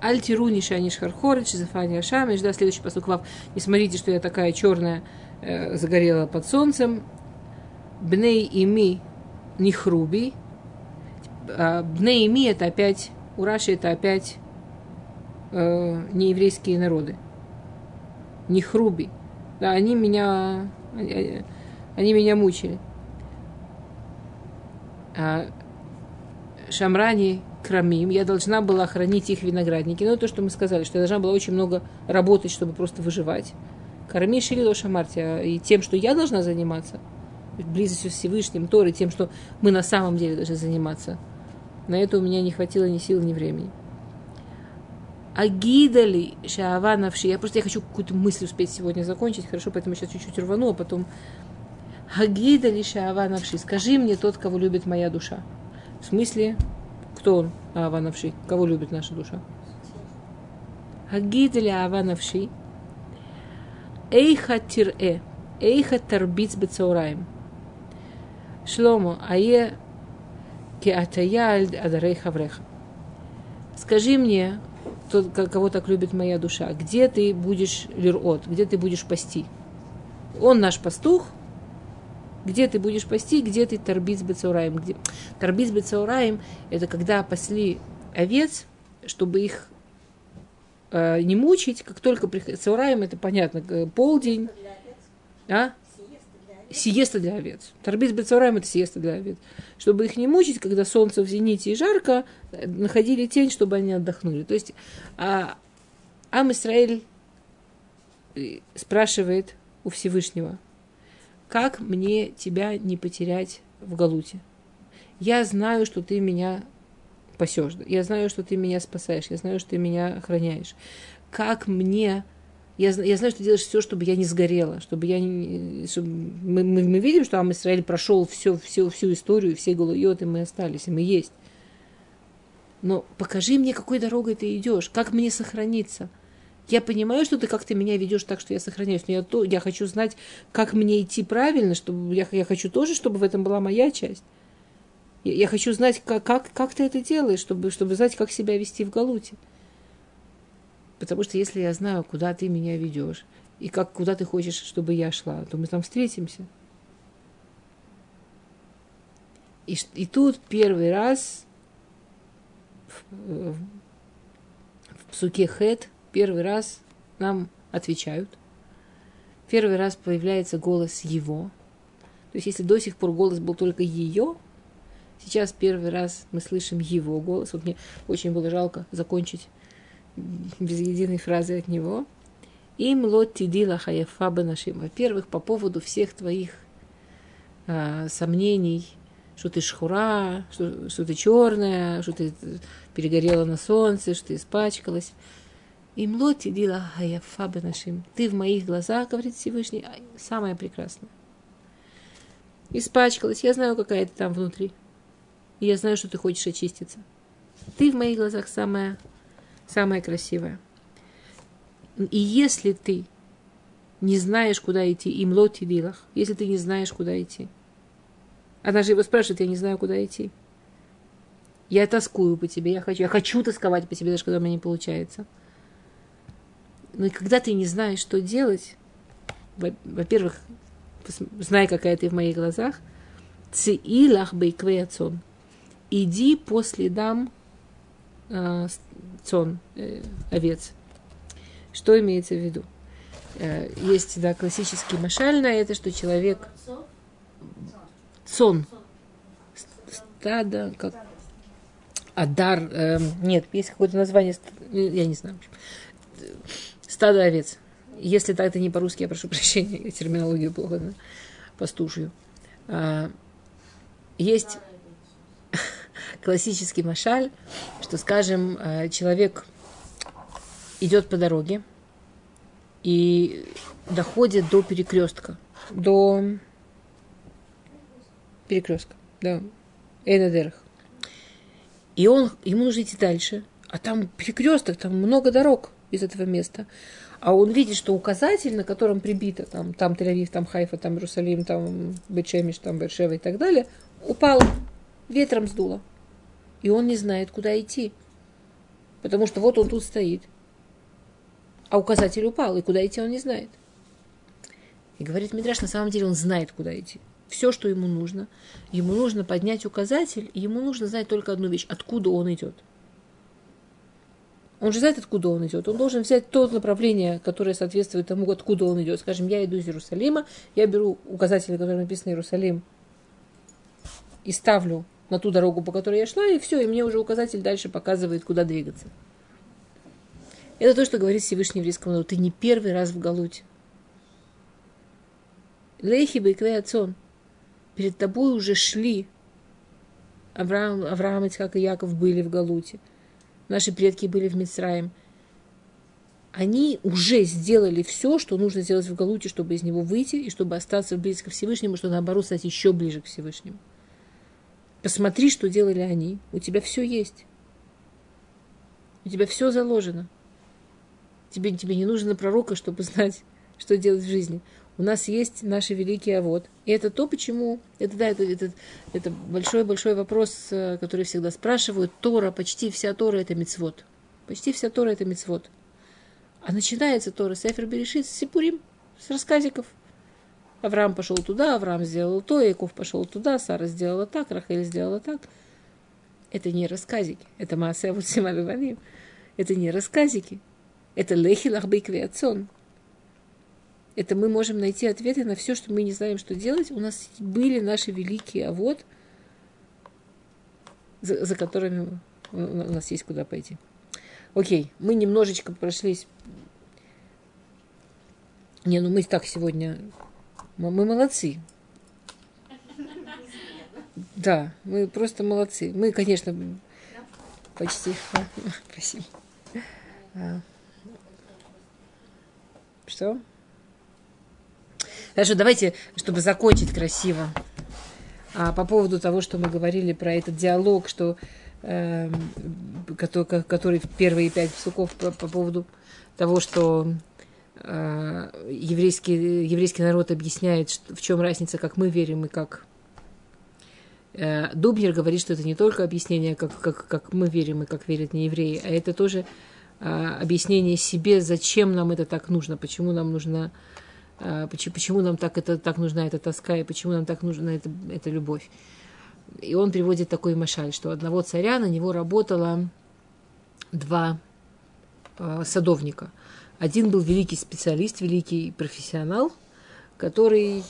Альтируни шаниш хархорич, зафани ашамиш, да, следующий посук вав. Не смотрите, что я такая черная, э, загорела под солнцем. Бней ими нихруби. А, бней ими это опять, у Раши это опять э, нееврейские народы. Нихруби. Да, они меня, они, они меня мучили. А, Шамрани крамим, я должна была хранить их виноградники. Ну, то, что мы сказали, что я должна была очень много работать, чтобы просто выживать. Корми шилило шамартия. И тем, что я должна заниматься, близостью с Всевышним, Торой, тем, что мы на самом деле должны заниматься. На это у меня не хватило ни сил, ни времени. Шаава навши. Я просто я хочу какую-то мысль успеть сегодня закончить. Хорошо, поэтому сейчас чуть-чуть рвану, а потом Агидали шаава. Скажи мне тот, кого любит моя душа. В смысле, кто он, Ава? Кого любит наша душа? Агид или Ава Навши? Эйха тирэ, эйха тарбиц бецаураем. Шломо, ае ке атая адарей хавреха. Скажи мне, тот, кого так любит моя душа, где ты будешь лирот, где ты будешь пасти? Он наш пастух – где ты будешь пасти, где ты торбиц бецаураем. Где... Торбиц бецаураем – это когда пасли овец, чтобы их э, не мучить, как только приходит Цаураем, это понятно, полдень. А? Сиеста для овец. Торбиц бецаураем – это сиеста для овец. Чтобы их не мучить, когда солнце в зените и жарко, находили тень, чтобы они отдохнули. То есть а, Ам Исраиль э, спрашивает у Всевышнего – как мне тебя не потерять в Галуте? Я знаю, что ты меня пасешь. Я знаю, что ты меня спасаешь. Я знаю, что ты меня охраняешь. Как мне... Я, я знаю, что ты делаешь все, чтобы я не сгорела, чтобы я не... Чтобы мы, мы, мы видим, что Ам Исраиль прошел всю, всю, всю историю, все галуйоты, мы остались, и мы есть. Но покажи мне, какой дорогой ты идешь, как мне сохраниться – я понимаю, что ты как-то меня ведешь так, что я сохраняюсь, но я, то, я хочу знать, как мне идти правильно, чтобы я, я хочу тоже, чтобы в этом была моя часть. Я, я хочу знать, как, как, как ты это делаешь, чтобы, чтобы знать, как себя вести в Галуте. Потому что если я знаю, куда ты меня ведешь, и как, куда ты хочешь, чтобы я шла, то мы там встретимся. И, и тут первый раз в, в, в псуке Хет – первый раз нам отвечают. Первый раз появляется голос его. То есть, если до сих пор голос был только ее, сейчас первый раз мы слышим его голос. Вот мне очень было жалко закончить без единой фразы от него. Им лот тидила хаяфа нашим. Во-первых, по поводу всех твоих а, сомнений, что ты шхура, что, что ты черная, что ты перегорела на солнце, что ты испачкалась. Имло тидила хаяфа бенашим. Ты в моих глазах, говорит Всевышний, самая прекрасная. Испачкалась, я знаю, какая ты там внутри. И я знаю, что ты хочешь очиститься. Ты в моих глазах самая, самая красивая. И если ты не знаешь, куда идти, им лоти дилах, если ты не знаешь, куда идти. Она же его спрашивает, я не знаю, куда идти. Я тоскую по тебе, я хочу, я хочу тосковать по тебе, даже когда у меня не получается. Но ну когда ты не знаешь, что делать, во-первых, знай, какая ты в моих глазах, циилах бейквеяцон, иди по следам э, с- цон, э, овец. Что имеется в виду? Э, есть, да, классический машаль на это, что человек сон, С- стадо, как Адар, эм, нет, есть какое-то название, я не знаю. Стадо овец. Если так это не по-русски, я прошу прощения, я [LAUGHS] терминологию плохо знаю, пастушью. А, Есть [LAUGHS] классический машаль, что, скажем, э, человек идет по дороге и доходит до перекрестка, до перекрестка, да, Эйнадерах. И он, ему нужно идти дальше, а там перекресток, там много дорог из этого места. А он видит, что указатель, на котором прибито, там, там Тель-Авив, там Хайфа, там Иерусалим, там Бетшемиш, там Бершева и так далее, упал, ветром сдуло. И он не знает, куда идти. Потому что вот он тут стоит. А указатель упал, и куда идти он не знает. И говорит Мидраш, на самом деле он знает, куда идти. Все, что ему нужно. Ему нужно поднять указатель, и ему нужно знать только одну вещь, откуда он идет. Он же знает, откуда он идет. Он должен взять то направление, которое соответствует тому, откуда он идет. Скажем, я иду из Иерусалима, я беру указатель, который написан Иерусалим, и ставлю на ту дорогу, по которой я шла, и все, и мне уже указатель дальше показывает, куда двигаться. Это то, что говорит Всевышний еврейскому народу. Ты не первый раз в Галуте. Лейхи бейквей отцон. Перед тобой уже шли. Авраам, Авраам, Ицхак и Яков были в Галуте. Наши предки были в Мицраем. Они уже сделали все, что нужно сделать в Галуте, чтобы из него выйти, и чтобы остаться близко к Всевышнему, чтобы наоборот стать еще ближе к Всевышнему. Посмотри, что делали они. У тебя все есть. У тебя все заложено. Тебе, тебе не нужно пророка, чтобы знать, что делать в жизни. У нас есть наши великие авод. И это то, почему... Это, да, это, это, это большой-большой вопрос, э, который всегда спрашивают. Тора, почти вся Тора – это мицвод. Почти вся Тора – это мицвод. А начинается Тора с Эфер Берешит, с Сипурим, с рассказиков. Авраам пошел туда, Авраам сделал то, Яков пошел туда, Сара сделала так, Рахель сделала так. Это не рассказики. Это Маасе Симавиваним. Это не рассказики. Это лехи лахбейквиацон. Это мы можем найти ответы на все, что мы не знаем, что делать. У нас были наши великие авод, за, за которыми у нас есть куда пойти. Окей, мы немножечко прошлись. Не, ну мы так сегодня... Мы, мы молодцы. Да, мы просто молодцы. Мы, конечно, почти... [LAUGHS] Спасибо. А. Что? Хорошо, давайте, чтобы закончить красиво, а, по поводу того, что мы говорили про этот диалог, что, э, который, в первые пять псуков по, по поводу того, что э, еврейский, еврейский народ объясняет, в чем разница, как мы верим и как э, Дубнер говорит, что это не только объяснение, как, как, как мы верим и как верят не евреи, а это тоже э, объяснение себе, зачем нам это так нужно, почему нам нужно почему, почему нам так, это, так нужна эта тоска и почему нам так нужна эта, эта любовь. И он приводит такой машаль, что одного царя на него работало два э, садовника. Один был великий специалист, великий профессионал, который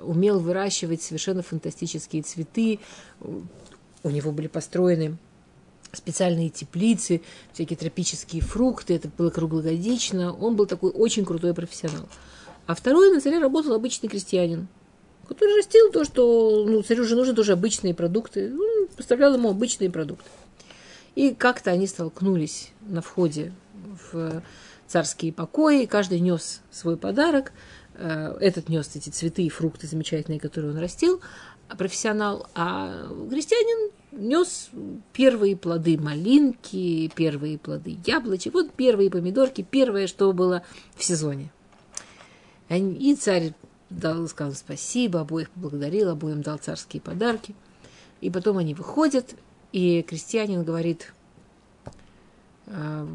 умел выращивать совершенно фантастические цветы. У него были построены специальные теплицы, всякие тропические фрукты, это было круглогодично. Он был такой очень крутой профессионал. А второй на царе работал обычный крестьянин, который растил то, что ну, царю же нужны тоже обычные продукты. Ну, поставлял ему обычные продукты. И как-то они столкнулись на входе в царские покои, каждый нес свой подарок. Этот нес эти цветы и фрукты замечательные, которые он растил, профессионал, а крестьянин нес первые плоды малинки, первые плоды яблочек, вот первые помидорки, первое, что было в сезоне. И царь дал, сказал спасибо, обоих поблагодарил, обоим дал царские подарки. И потом они выходят, и крестьянин говорит э,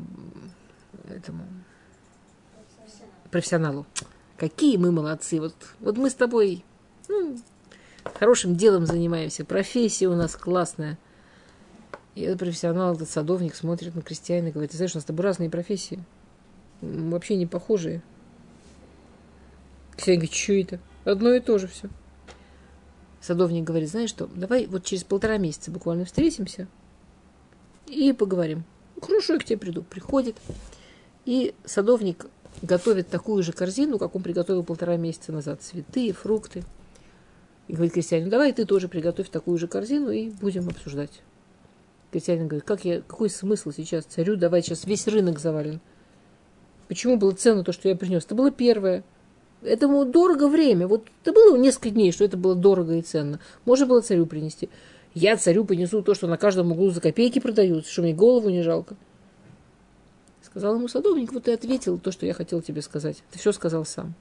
этому профессионалу, какие мы молодцы, вот, вот мы с тобой ну, хорошим делом занимаемся, профессия у нас классная. И этот профессионал, этот садовник смотрит на крестьянина и говорит, ты знаешь, у нас с тобой разные профессии. Вообще не похожие. Крестьянин говорит, что это? Одно и то же все. Садовник говорит, знаешь что, давай вот через полтора месяца буквально встретимся и поговорим. «Ну, Хорошо, я к тебе приду. Приходит. И садовник готовит такую же корзину, как он приготовил полтора месяца назад. Цветы, фрукты. И говорит крестьянин, давай ты тоже приготовь такую же корзину и будем обсуждать. Крестьянин говорит, как я, какой смысл сейчас царю давай сейчас весь рынок завален. Почему было ценно то, что я принес? Это было первое. Этому дорого время. Вот это было несколько дней, что это было дорого и ценно. Можно было царю принести. Я царю принесу то, что на каждом углу за копейки продаются, что мне голову не жалко. Сказал ему садовник, вот ты ответил то, что я хотел тебе сказать. Ты все сказал сам.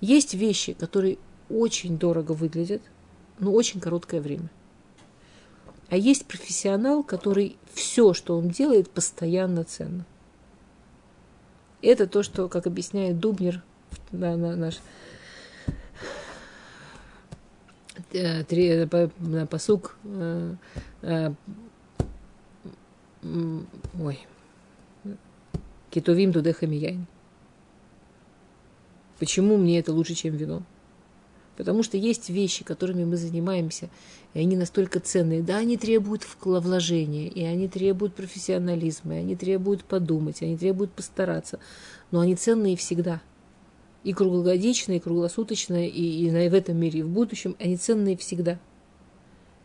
Есть вещи, которые очень дорого выглядят, но очень короткое время. А есть профессионал, который все, что он делает, постоянно ценно. Это то, что, как объясняет Дубнер, да, на- наш э, три- по- на посук, э, э, ой, китовим тудехами яйн. Почему мне это лучше, чем вино? Потому что есть вещи, которыми мы занимаемся, и они настолько ценные. Да, они требуют вложения, и они требуют профессионализма, и они требуют подумать, и они требуют постараться. Но они ценные всегда. И круглогодично, и круглосуточно, и, и на- в этом мире, и в будущем. Они ценные всегда.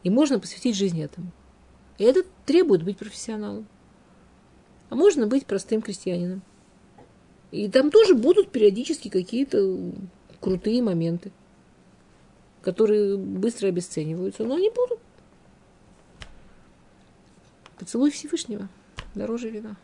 И можно посвятить жизнь этому. И это требует быть профессионалом. А можно быть простым крестьянином. И там тоже будут периодически какие-то крутые моменты, которые быстро обесцениваются, но они будут. Поцелуй Всевышнего дороже вина.